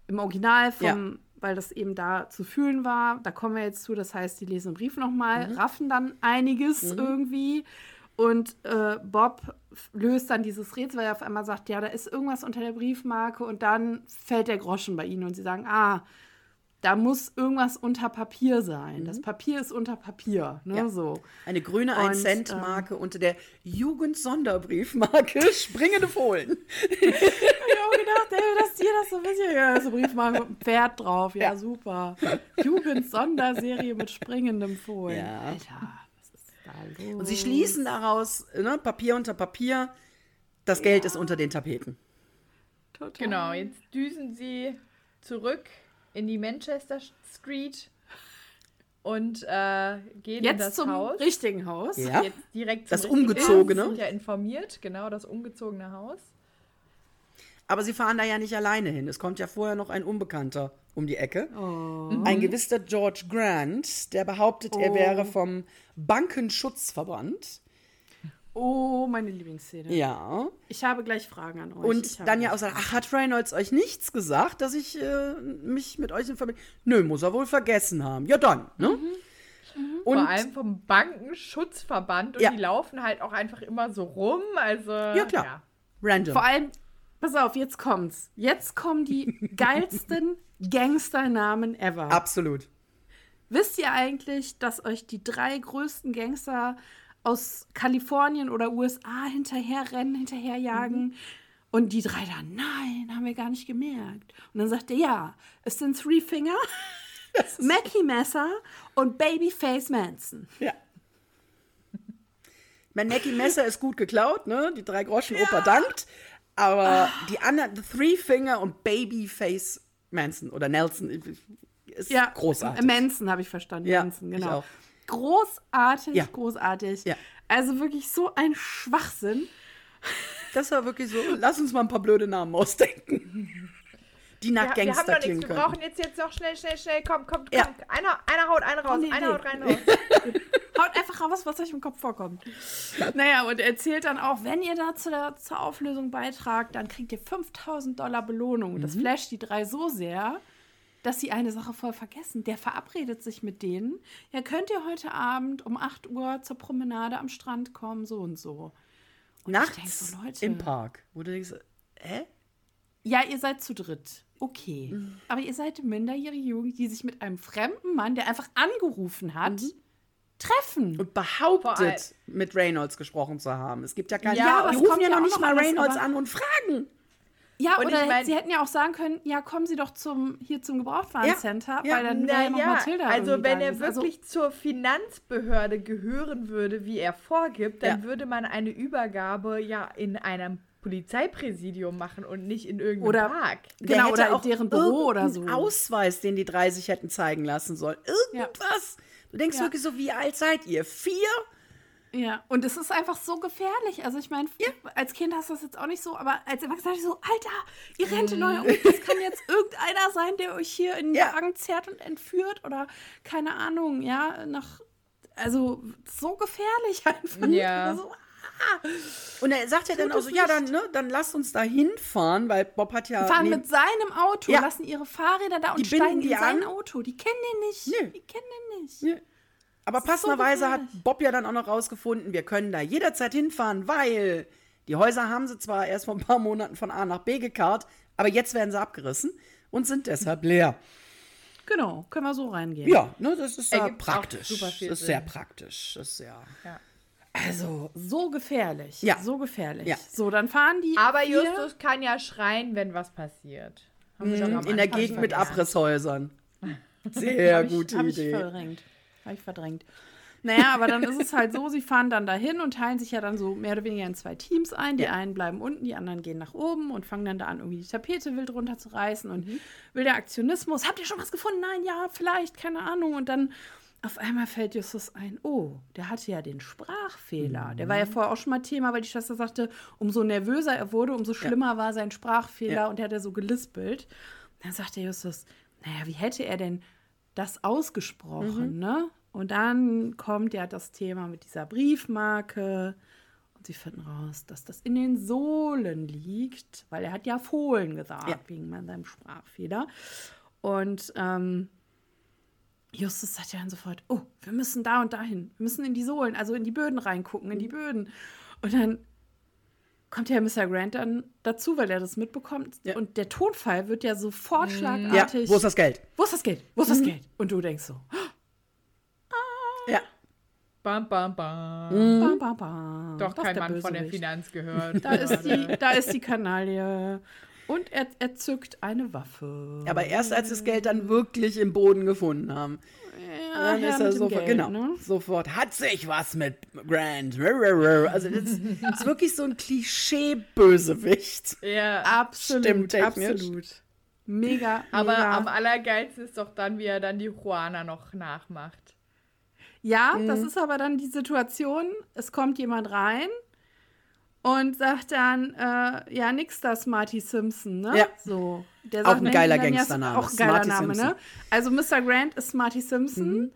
im Original, vom, ja. weil das eben da zu fühlen war. Da kommen wir jetzt zu, das heißt, die lesen den Brief nochmal, mhm. raffen dann einiges mhm. irgendwie. Und äh, Bob löst dann dieses Rätsel, weil er auf einmal sagt, ja, da ist irgendwas unter der Briefmarke und dann fällt der Groschen bei ihnen und sie sagen, ah, da muss irgendwas unter Papier sein. Mhm. Das Papier ist unter Papier. Ne, ja. so.
Eine grüne 1-Cent-Marke ähm, unter der Jugend-Sonderbriefmarke (laughs) Springende Fohlen. (laughs)
ich habe auch gedacht, ey, dass dir das so ein bisschen, ja, so Briefmarke mit einem Pferd drauf. Ja, ja. super. Jugend-Sonderserie mit springendem Fohlen. Ja. Alter, was
ist da los? Und sie schließen daraus, ne, Papier unter Papier. Das Geld ist unter den Tapeten.
Total. Genau, jetzt düsen sie zurück in die Manchester Street und äh, gehen
Jetzt
in das
zum
Haus.
richtigen Haus.
Ja.
Jetzt direkt
zum das umgezogene.
Sind ja informiert, genau, das umgezogene Haus.
Aber sie fahren da ja nicht alleine hin. Es kommt ja vorher noch ein Unbekannter um die Ecke. Oh. Ein gewisser George Grant, der behauptet, oh. er wäre vom Bankenschutzverband.
Oh, meine Lieblingsszene.
Ja.
Ich habe gleich Fragen an euch.
Und dann ja auch sagen, ach, hat Reynolds euch nichts gesagt, dass ich äh, mich mit euch in Verbindung... Nö, muss er wohl vergessen haben. Ja, dann, ne? Mhm.
Mhm. Und Vor allem vom Bankenschutzverband und ja. die laufen halt auch einfach immer so rum, also...
Ja, klar. Ja.
Random. Vor allem, pass auf, jetzt kommt's. Jetzt kommen die (laughs) geilsten Gangsternamen ever.
Absolut.
Wisst ihr eigentlich, dass euch die drei größten Gangster aus Kalifornien oder USA hinterherrennen, hinterherjagen. Mhm. Und die drei dann, nein, haben wir gar nicht gemerkt. Und dann sagt er, ja, es sind Three Finger, (laughs) Mackie Messer und Babyface Manson.
Ja. Mein Mackie Messer ist gut geklaut, ne? Die drei Groschen ja. Opa dankt. Aber ah. die anderen, the Three Finger und Babyface Manson oder Nelson ist ja, großartig.
Manson habe ich verstanden. Ja, Manson, genau. Ich auch großartig, ja. großartig. Ja. Also wirklich so ein Schwachsinn.
Das war wirklich so, lass uns mal ein paar blöde Namen ausdenken. Die nach ja, Gangster wir haben klingen
Wir brauchen jetzt, jetzt noch schnell, schnell, schnell, komm, komm, komm. Ja. Einer, einer haut, einer raus, oh, nee, einer nee. haut rein, raus. (laughs)
haut einfach raus, was euch im Kopf vorkommt. Naja, und erzählt dann auch, wenn ihr da zu der, zur Auflösung beitragt, dann kriegt ihr 5000 Dollar Belohnung. Mhm. Das flasht die drei so sehr, dass sie eine Sache voll vergessen. Der verabredet sich mit denen. Ja, könnt ihr heute Abend um 8 Uhr zur Promenade am Strand kommen, so und so.
Und Nachts so, Leute, im Park, wo du denkst, hä?
Ja, ihr seid zu dritt. Okay. Mhm. Aber ihr seid minderjährige Jugend, die sich mit einem fremden Mann, der einfach angerufen hat, mhm. treffen.
Und behauptet, mit Reynolds gesprochen zu haben. Es gibt ja keine.
Ja, aber
die rufen ja
ja
noch nicht mal Reynolds an und fragen.
Ja,
Und
oder
ich mein-
sie hätten ja auch sagen können, ja, kommen Sie doch zum hier zum Gebrauchtwarencenter,
Ja,
weil dann wäre ja noch Mathilda
also wenn er.
Also,
wirklich zur Finanzbehörde gehören würde, wie er vorgibt, dann
Ja.
würde man eine Übergabe ja in einem Polizeipräsidium machen und nicht in irgendeinem
Oder-
Park.
Der
Genau,
hätte
oder in
auch
deren Büro oder so.
Ausweis, den die drei sich hätten zeigen lassen sollen. Irgendwas. Du denkst
Ja.
wirklich so, wie alt seid ihr? Vier?
Ja, und es ist einfach so gefährlich. Also ich meine, als Kind hast du das jetzt auch nicht so, aber als Erwachsener ich so, Alter, ihr rennt in euer um. Das kann jetzt irgendeiner sein, der euch hier in den
Ja.
Wagen zerrt und entführt oder keine Ahnung, ja, nach, also so gefährlich (laughs) einfach.
Ja.
Also,
Und er sagt ja dann auch so, ja, dann, ne, dann lasst uns da hinfahren, weil Bob hat ja.
fahren
nee,
mit seinem Auto,
Ja.
lassen ihre Fahrräder da und
Die
steigen
die
in sein
an.
Auto. Die kennen den nicht.
Nö.
Die kennen den nicht.
Nee. Aber
ist so
passenderweise hat. Bob ja dann auch noch rausgefunden, wir können da jederzeit hinfahren, weil die Häuser haben sie zwar erst vor ein paar Monaten von A nach B gekarrt, aber jetzt werden sie abgerissen und sind deshalb leer.
Genau, können wir so reingehen.
Ja, ne, das ist ja praktisch.
super viel
das ist sehr praktisch. Das ist ja.
Also, so gefährlich.
Ja.
So gefährlich.
Ja.
So, dann fahren die.
Aber
vier-
Justus kann ja schreien, wenn was passiert. Haben am
In der Gegend mit. Abrisshäusern. (laughs) Sehr
Hab ich-
gute
hab Ich
Idee.
Verdrängt. Habe ich verdrängt. Naja, aber dann ist es halt so, sie fahren dann dahin und teilen sich ja dann so mehr oder weniger in zwei Teams ein. Die
Ja.
einen bleiben unten, die anderen gehen nach oben und fangen dann da an, irgendwie die Tapete wild runterzureißen und
Mhm.
wilder Aktionismus. Habt ihr schon was gefunden? Nein, ja, vielleicht, keine Ahnung. Und dann auf einmal fällt Justus ein, oh, der hatte ja den Sprachfehler. Der war
Mhm.
ja vorher auch schon mal Thema, weil die Schwester sagte, umso nervöser er wurde, umso schlimmer war sein Sprachfehler
Ja.
und der hat ja so gelispelt. Dann sagt der Justus, naja, wie hätte er denn das ausgesprochen,
Mhm.
ne? Und dann kommt ja das Thema mit dieser Briefmarke und sie finden raus, dass das in den Sohlen liegt, weil er hat ja Fohlen gesagt,
Ja.
wegen seinem Sprachfehler. Und ähm, Justus sagt ja dann sofort, oh, wir müssen da und dahin, wir müssen in die Sohlen, also in die Böden reingucken, in die Böden. Und dann kommt ja Mr. Grant dann dazu, weil er das mitbekommt.
Ja.
Und der Tonfall wird ja sofort
Ja,
schlagartig.
wo ist das Geld?
Wo ist das Geld? Wo ist das Geld? Und du denkst so,
Ja.
Bam, bam, bam.
bam, bam, bam.
Doch
Das
kein Mann von der
Bösewicht.
Finanz gehört.
Da ist die, da ist die Kanaille. Und er, er zückt eine Waffe.
Aber erst als sie das Geld dann wirklich im Boden gefunden haben.
Ja,
Dann ist er sofort,
Geld,
genau,
ne?
sofort, hat sich was mit Grant. Also das ist wirklich so ein Klischee-Bösewicht.
ja.
Absolut,
Stimmtechnisch.
absolut. Mega,
Aber
mega.
am allergeilsten ist doch dann, wie er dann die Juana noch nachmacht.
Ja,
Mhm.
das ist aber dann die Situation, es kommt jemand rein und sagt dann, äh, ja, nix da, Smarty Simpson, ne?
Ja.
So. Der
Auch ein geiler
dann ja-
Gangstername,
Auch ein geiler
Smarty
Name,
Simpson.
ne? Also Mr. Grant ist Smarty Simpson.
Mhm.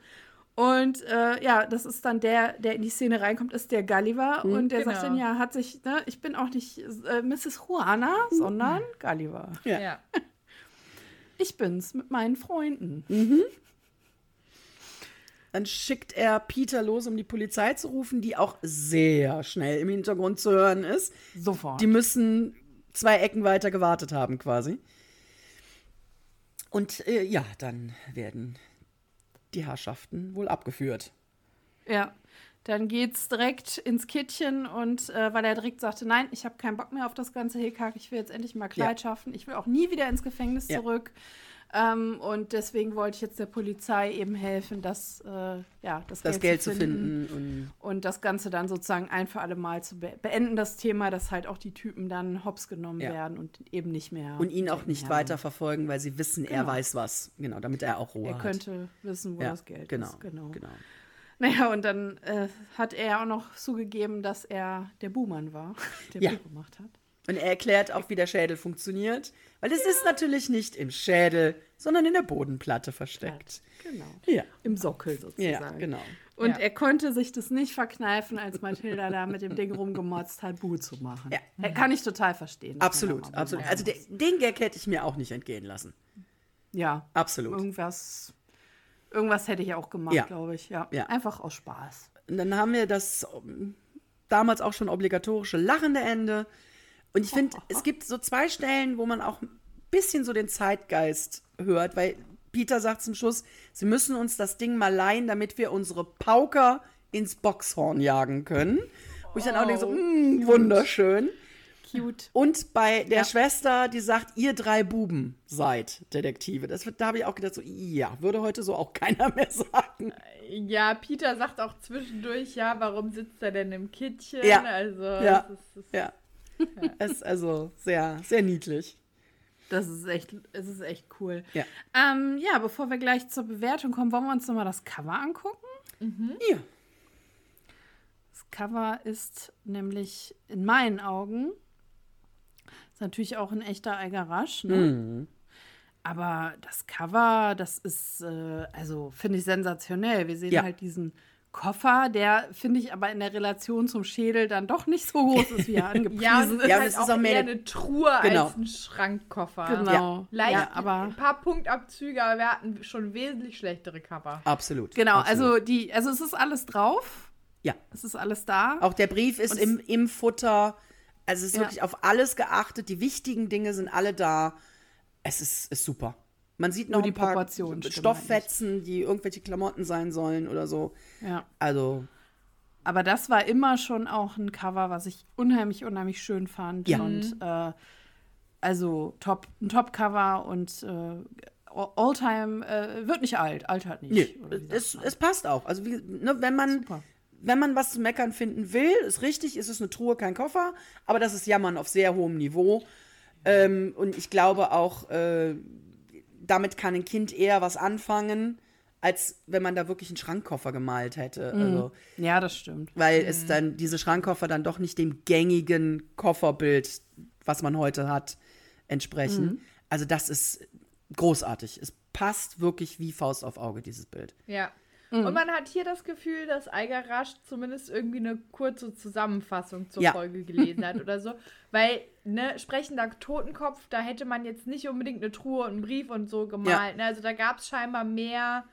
Und äh, ja, das ist dann der, der in die Szene reinkommt, ist der Gulliver. Und der sagt
Genau.
dann, ja, hat sich, ne, ich bin auch nicht äh, Mrs. Juana, sondern Gulliver.
Ja.
Ja. (laughs)
Ich bin's mit meinen Freunden.
Dann schickt er Peter los, um die Polizei zu rufen, die auch sehr schnell im Hintergrund zu hören ist.
Sofort.
Die müssen zwei Ecken weiter gewartet haben, quasi. Und äh, ja, dann werden die Herrschaften wohl abgeführt.
Ja, dann geht's direkt ins Kittchen und äh, weil er direkt sagte, nein, ich habe keinen Bock mehr auf das ganze Hickhack, ich will jetzt endlich mal Kleid schaffen, ich will auch nie wieder ins Gefängnis
Ja.
zurück. Ähm, und deswegen wollte ich jetzt der Polizei eben helfen, das, äh, ja, das,
Das Geld zu finden. Und
und das Ganze dann sozusagen ein für alle Mal zu be beenden, das Thema, dass halt auch die Typen dann hops genommen
Ja.
werden und eben nicht mehr.
und ihn auch nicht
Ja,
weiter verfolgen, weil sie wissen, er
Genau.
weiß was. Genau, damit er auch Ruhe
Er
hat.
könnte wissen, wo
ja,
das Geld
genau,
ist. Genau.
genau.
Naja, und dann äh, hat er auch noch zugegeben, dass er der Buhmann war, (laughs) der
Ja.
Buh gemacht hat.
Und er erklärt auch, wie der Schädel funktioniert. Weil es ist natürlich nicht im Schädel, sondern in der Bodenplatte versteckt.
Genau.
Ja.
Im Sockel sozusagen.
Ja, genau.
Und
Ja.
er konnte sich das nicht verkneifen, als Mathilda da mit dem Ding rumgemotzt hat, Buh zu machen.
Ja.
Ja, Kann ich total verstehen.
Absolut, absolut. Also
machen
de, den Gag hätte ich mir auch nicht entgehen lassen.
ja,
Absolut.
irgendwas, irgendwas hätte ich auch gemacht,
Ja.
glaube ich. Ja.
Ja.
Einfach aus Spaß.
Und dann haben wir das ähm, damals auch schon obligatorische lachende Ende. Und ich finde, (laughs) es gibt so zwei Stellen, wo man auch ein bisschen so den Zeitgeist hört, weil Peter sagt zum Schluss, sie müssen uns das Ding mal leihen, damit wir unsere Pauker ins Boxhorn jagen können. Wo ich dann auch denke, so, mh, wunderschön.
Cute.
Und bei der ja. Schwester, die sagt, ihr drei Buben seid Detektive. Das, da habe ich auch gedacht, so, ja, würde heute so auch (laughs) keiner mehr sagen.
Ja, Peter sagt auch zwischendurch, ja, warum sitzt er denn im Kittchen?
Ja.
Also,
ja. Es ist, es, ja. Es ist also sehr, sehr niedlich.
Das ist echt, es ist echt cool.
Ja.
Ähm, ja, bevor wir gleich zur Bewertung kommen, wollen wir uns nochmal das Cover angucken?
Mhm. Ja.
Das Cover ist nämlich in meinen Augen ist natürlich auch ein echter Algarasch, ne? Mhm. Aber das Cover, das ist, äh, also finde ich sensationell. Wir sehen ja. halt diesen Koffer, der finde ich aber in der Relation zum Schädel dann doch nicht so groß ist, wie er (laughs) angepriesen ja,
ist. Ja, halt es ist auch mehr eine Truhe genau. als ein Schrankkoffer.
Genau. Ja.
Leicht, ja, aber ein paar Punktabzüge, aber wir hatten schon wesentlich schlechtere Cover.
Absolut.
Genau,
Absolut.
also die, also es ist alles drauf.
Ja.
Es ist alles da.
Auch der Brief ist im, im Futter. Also es ist wirklich auf alles geachtet. Die wichtigen Dinge sind alle da. Es ist, ist super. Man sieht noch
die
ein paar
Stofffetzen,
die irgendwelche Klamotten sein sollen oder so.
Ja.
Also.
Aber das war immer schon auch ein Cover, was ich unheimlich, unheimlich schön fand.
Ja.
Und äh, also top, ein Top-Cover und äh, Alltime äh, wird nicht alt, alt halt nicht.
Nee, es, es passt auch. Also wie, ne, wenn man Super. wenn man was zu meckern finden will, ist richtig, ist es eine Truhe, kein Koffer, aber das ist Jammern auf sehr hohem Niveau. Ähm, und ich glaube auch, äh, damit kann ein Kind eher was anfangen, als wenn man da wirklich einen Schrankkoffer gemalt hätte.
Mhm.
Also,
ja, das stimmt.
Weil mhm. es dann, diese Schrankkoffer dann doch nicht dem gängigen Kofferbild, was man heute hat, entsprechen. Mhm. Also das ist großartig. Es passt wirklich wie Faust auf Auge, dieses Bild.
Ja. Mhm. Und man hat hier das Gefühl, dass Eiger Rasch zumindest irgendwie eine kurze Zusammenfassung zur ja. Folge gelesen hat oder so. Weil, ne, sprechender Totenkopf, da hätte man jetzt nicht unbedingt eine Truhe und einen Brief und so gemalt. Ja. Ne? Also da gab es scheinbar mehr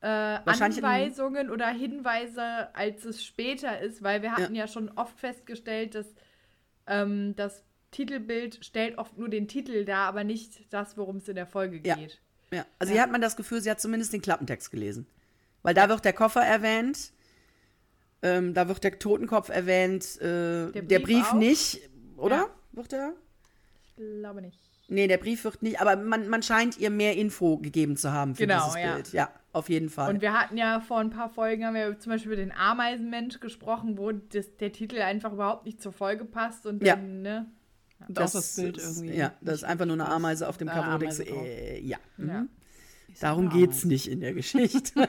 äh, Anweisungen oder Hinweise, als es später ist, weil wir hatten ja, ja schon oft festgestellt, dass ähm, das Titelbild stellt oft nur den Titel dar, aber nicht das, worum es in der Folge geht.
Ja, also hier hat man das Gefühl, sie hat zumindest den Klappentext gelesen. Weil da wird der Koffer erwähnt, ähm, da wird der Totenkopf erwähnt, äh, der Brief, der Brief nicht, oder? Ja. Wird er?
Ich glaube nicht.
Nee, der Brief wird nicht, aber man, man scheint ihr mehr Info gegeben zu haben für genau, dieses ja. Bild. Ja, auf jeden Fall.
Und wir hatten ja vor ein paar Folgen, haben wir zum Beispiel über den Ameisenmensch gesprochen, wo das, der Titel einfach überhaupt nicht zur Folge passt und
ja.
dann, ne?
Und das, das Bild
ist,
irgendwie.
Ja, das ist einfach nur eine Ameise auf dem Cover, äh, ja. Mhm.
ja.
Darum geht es nicht in der Geschichte. (laughs)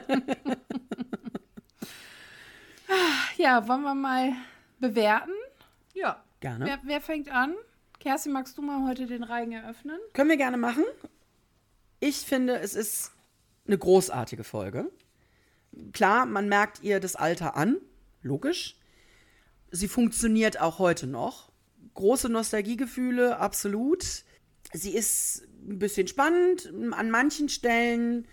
ja, wollen wir mal bewerten?
Ja.
Gerne.
Wer, wer fängt an? Kerstin, magst du mal heute den Reigen eröffnen?
Können wir gerne machen. Ich finde, es ist eine großartige Folge. Klar, man merkt ihr das Alter an, logisch. Sie funktioniert auch heute noch. Große Nostalgiegefühle, absolut. Sie ist ein bisschen spannend. An manchen Stellen,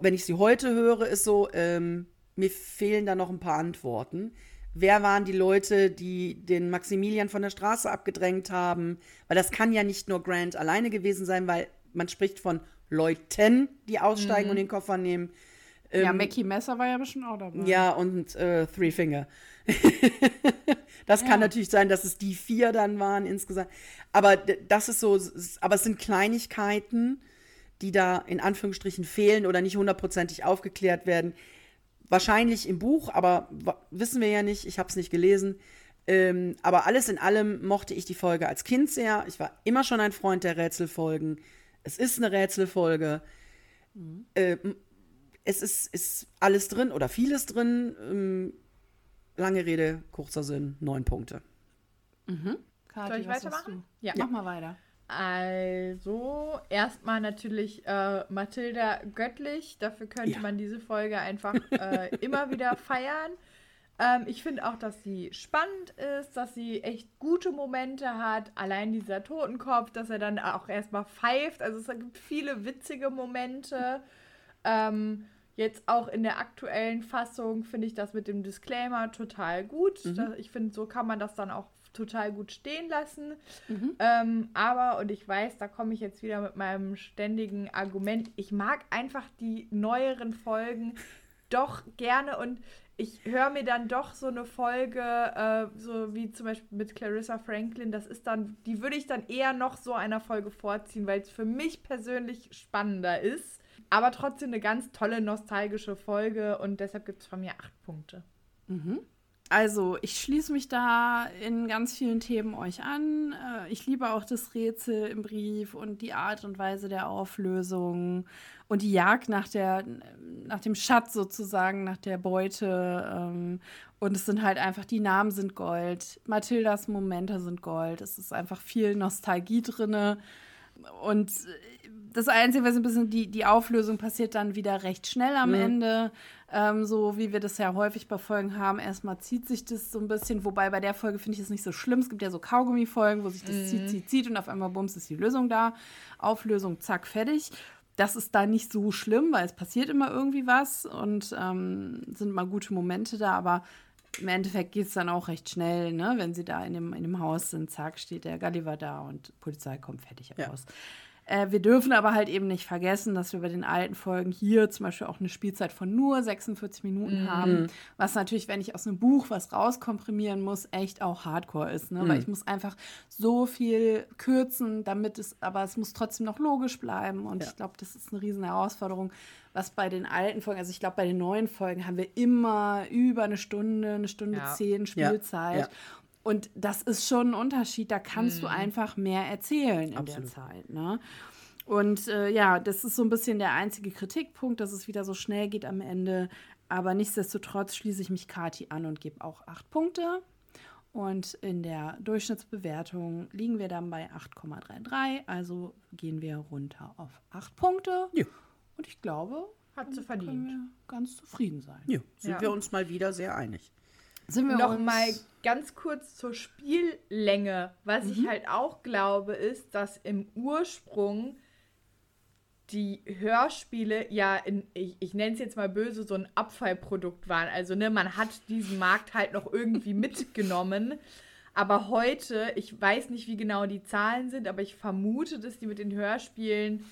wenn ich sie heute höre, ist so, ähm, mir fehlen da noch ein paar Antworten. Wer waren die Leute, die den Maximilian von der Straße abgedrängt haben? Weil das kann ja nicht nur Grant alleine gewesen sein, weil man spricht von Leuten, die aussteigen mhm. und den Koffer nehmen.
Ähm, ja, Mackie Messer war ja bestimmt auch dabei.
Ja, und äh, Three Finger. (laughs) das kann ja. natürlich sein, dass es die vier dann waren insgesamt. Aber das ist so, aber es sind Kleinigkeiten, die da in Anführungsstrichen fehlen oder nicht hundertprozentig aufgeklärt werden. Wahrscheinlich im Buch, aber wissen wir ja nicht. Ich habe es nicht gelesen. Ähm, aber alles in allem mochte ich die Folge als Kind sehr. Ich war immer schon ein Freund der Rätselfolgen. Es ist eine Rätselfolge. Mhm. Äh, es ist, ist alles drin oder vieles drin. Ähm, lange Rede, kurzer Sinn, neun Punkte.
Mhm.
Kathi, Soll ich weitermachen?
Ja. ja. Mach mal weiter.
Also, erstmal natürlich äh, Mathilda göttlich. Dafür könnte ja. man diese Folge einfach äh, immer (laughs) wieder feiern. Ähm, ich finde auch, dass sie spannend ist, dass sie echt gute Momente hat. Allein dieser Totenkopf, dass er dann auch erstmal pfeift. Also, es gibt viele witzige Momente. (laughs) Ähm, Jetzt auch in der aktuellen Fassung finde ich das mit dem Disclaimer total gut. Mhm. ich finde, so kann man das dann auch total gut stehen lassen. Mhm. Ähm, aber, und ich weiß, da komme ich jetzt wieder mit meinem ständigen Argument, ich mag einfach die neueren Folgen (laughs) doch gerne und ich höre mir dann doch so eine Folge, äh, so wie zum Beispiel mit Clarissa Franklin, das ist dann, die würde ich dann eher noch so einer Folge vorziehen, weil es für mich persönlich spannender ist. Aber trotzdem eine ganz tolle nostalgische Folge und deshalb gibt es von mir acht Punkte.
Mhm. Also, ich schließe mich da in ganz vielen Themen euch an. Äh, ich liebe auch das Rätsel im Brief und die Art und Weise der Auflösung und die Jagd nach, der, nach dem Schatz sozusagen, nach der Beute. Ähm, und es sind halt einfach, die Namen sind Gold. Mathildas Momente sind Gold. Es ist einfach viel Nostalgie drin. Und das Einzige, was ein bisschen, die, die Auflösung passiert dann wieder recht schnell am mhm. Ende. Ähm, so wie wir das ja häufig bei Folgen haben. Erstmal zieht sich das so ein bisschen, wobei bei der Folge finde ich es nicht so schlimm. Es gibt ja so Kaugummi-Folgen, wo sich das mhm. zieht, zieht, zieht und auf einmal bums ist die Lösung da. Auflösung, zack, fertig. Das ist da nicht so schlimm, weil es passiert immer irgendwie was und ähm, sind mal gute Momente da, aber im Endeffekt geht es dann auch recht schnell, ne? wenn sie da in dem, in dem Haus sind, zack, steht der Gulliver da und Polizei kommt fertig ja. raus. Äh, wir dürfen aber halt eben nicht vergessen, dass wir bei den alten Folgen hier zum Beispiel auch eine Spielzeit von nur 46 Minuten mhm. haben, was natürlich, wenn ich aus einem Buch was rauskomprimieren muss, echt auch Hardcore ist, ne? Mhm. weil ich muss einfach so viel kürzen, damit es, aber es muss trotzdem noch logisch bleiben und ja. ich glaube, das ist eine riesen Herausforderung, was bei den alten Folgen, also ich glaube, bei den neuen Folgen haben wir immer über eine Stunde, eine Stunde ja. zehn Spielzeit. Ja. Und das ist schon ein Unterschied. Da kannst mhm. du einfach mehr erzählen in Absolut. der Zeit. Ne? Und äh, ja, das ist so ein bisschen der einzige Kritikpunkt, dass es wieder so schnell geht am Ende. Aber nichtsdestotrotz schließe ich mich Kati an und gebe auch acht Punkte. Und in der Durchschnittsbewertung liegen wir dann bei 8,33. Also gehen wir runter auf acht Punkte. Ja. Und ich glaube,
hat sie verdient. Können wir
ganz zufrieden sein.
Ja, sind ja. wir uns mal wieder sehr einig.
Sind wir noch mal ganz kurz zur Spiellänge. Was mhm. ich halt auch glaube, ist, dass im Ursprung die Hörspiele ja in, ich, ich nenne es jetzt mal böse, so ein Abfallprodukt waren. Also, ne, man hat diesen Markt halt noch irgendwie (laughs) mitgenommen. Aber heute, ich weiß nicht, wie genau die Zahlen sind, aber ich vermute, dass die mit den Hörspielen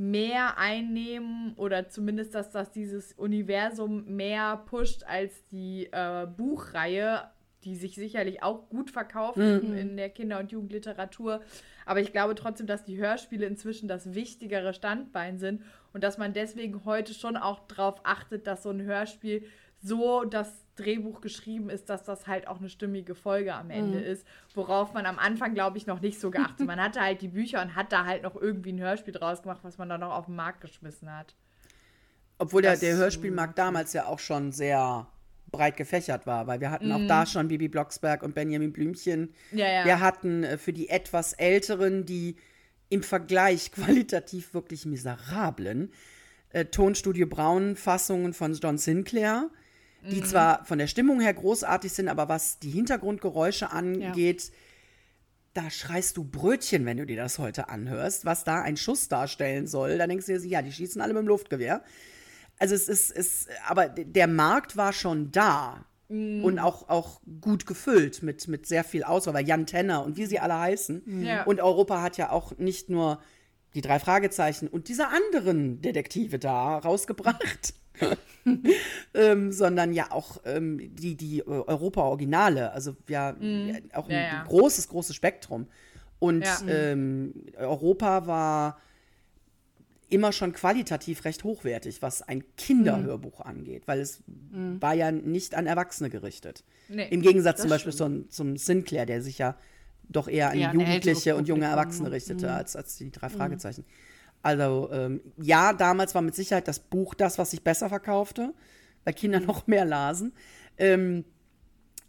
mehr einnehmen oder zumindest, dass das dieses Universum mehr pusht als die äh, Buchreihe, die sich sicherlich auch gut verkauft mhm. in der Kinder- und Jugendliteratur. Aber ich glaube trotzdem, dass die Hörspiele inzwischen das wichtigere Standbein sind und dass man deswegen heute schon auch darauf achtet, dass so ein Hörspiel so das Drehbuch geschrieben ist, dass das halt auch eine stimmige Folge am Ende mhm. ist, worauf man am Anfang, glaube ich, noch nicht so geachtet. man hatte halt die Bücher und hat da halt noch irgendwie ein Hörspiel draus gemacht, was man dann noch auf den Markt geschmissen hat.
Obwohl der, der Hörspielmarkt damals ja auch schon sehr breit gefächert war, weil wir hatten mhm. auch da schon Bibi Blocksberg und Benjamin Blümchen. Ja, ja. Wir hatten äh, für die etwas Älteren, die im Vergleich (laughs) qualitativ wirklich miserablen äh, Tonstudio Braun Fassungen von John Sinclair die mhm. zwar von der Stimmung her großartig sind, aber was die Hintergrundgeräusche angeht, ja. da schreist du Brötchen, wenn du dir das heute anhörst, was da ein Schuss darstellen soll. Da denkst du dir, ja, die schießen alle mit dem Luftgewehr. Also es ist, ist aber der Markt war schon da. Mm. Und auch, auch gut gefüllt mit, mit sehr viel Auswahl, weil Jan Tenner und wie sie alle heißen. Ja. Und Europa hat ja auch nicht nur die drei Fragezeichen und diese anderen Detektive da rausgebracht. (laughs) ähm, sondern ja auch ähm, die, die Europa-Originale, also ja, mm. auch ein, ja, ja. großes, großes Spektrum. Und ja. ähm, Europa war immer schon qualitativ recht hochwertig, was ein Kinderhörbuch mm. angeht, weil es mm. war ja nicht an Erwachsene gerichtet. Nee, Im Gegensatz zum Beispiel zum, zum Sinclair, der sich ja doch eher an Jugendliche und junge Erwachsene richtete, mm. als, als die drei mm. Fragezeichen. Also ähm, ja, damals war mit Sicherheit das Buch das, was sich besser verkaufte, weil Kinder (laughs) noch mehr lasen. Ähm,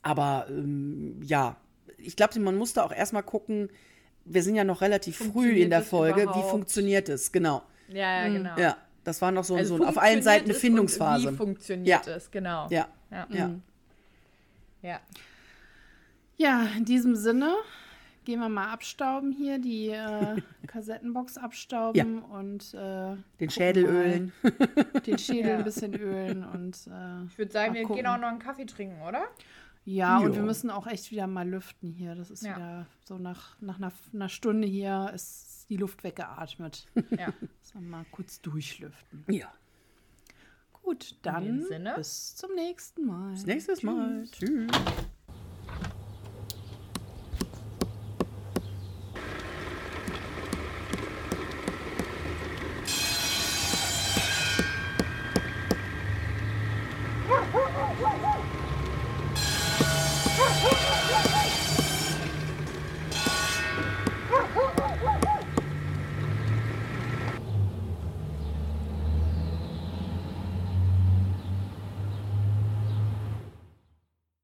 aber ähm, ja, ich glaube, man musste auch erstmal gucken, wir sind ja noch relativ früh in der Folge, wie funktioniert es, genau.
Ja, ja, mhm. genau.
Ja, das war noch so, also so auf allen Seiten eine Findungsphase.
Wie funktioniert ja. es, genau.
Ja. Ja. ja.
Mhm. ja. Ja, in diesem Sinne gehen wir mal abstauben hier, die äh, (laughs) Kassettenbox abstauben ja. und äh,
den Schädel ölen. (laughs)
Den Schädel ja. ein bisschen ölen und äh,
Ich würde sagen, wir gucken. gehen auch noch einen Kaffee trinken, oder?
Ja, jo. und wir müssen auch echt wieder mal lüften hier. Das ist ja. wieder so nach, nach einer, einer, Stunde hier ist die Luft weggeatmet. Ja. (laughs) Müssen wir mal kurz durchlüften.
Ja.
Gut, dann bis zum nächsten Mal.
Bis nächstes Mal. Tschüss.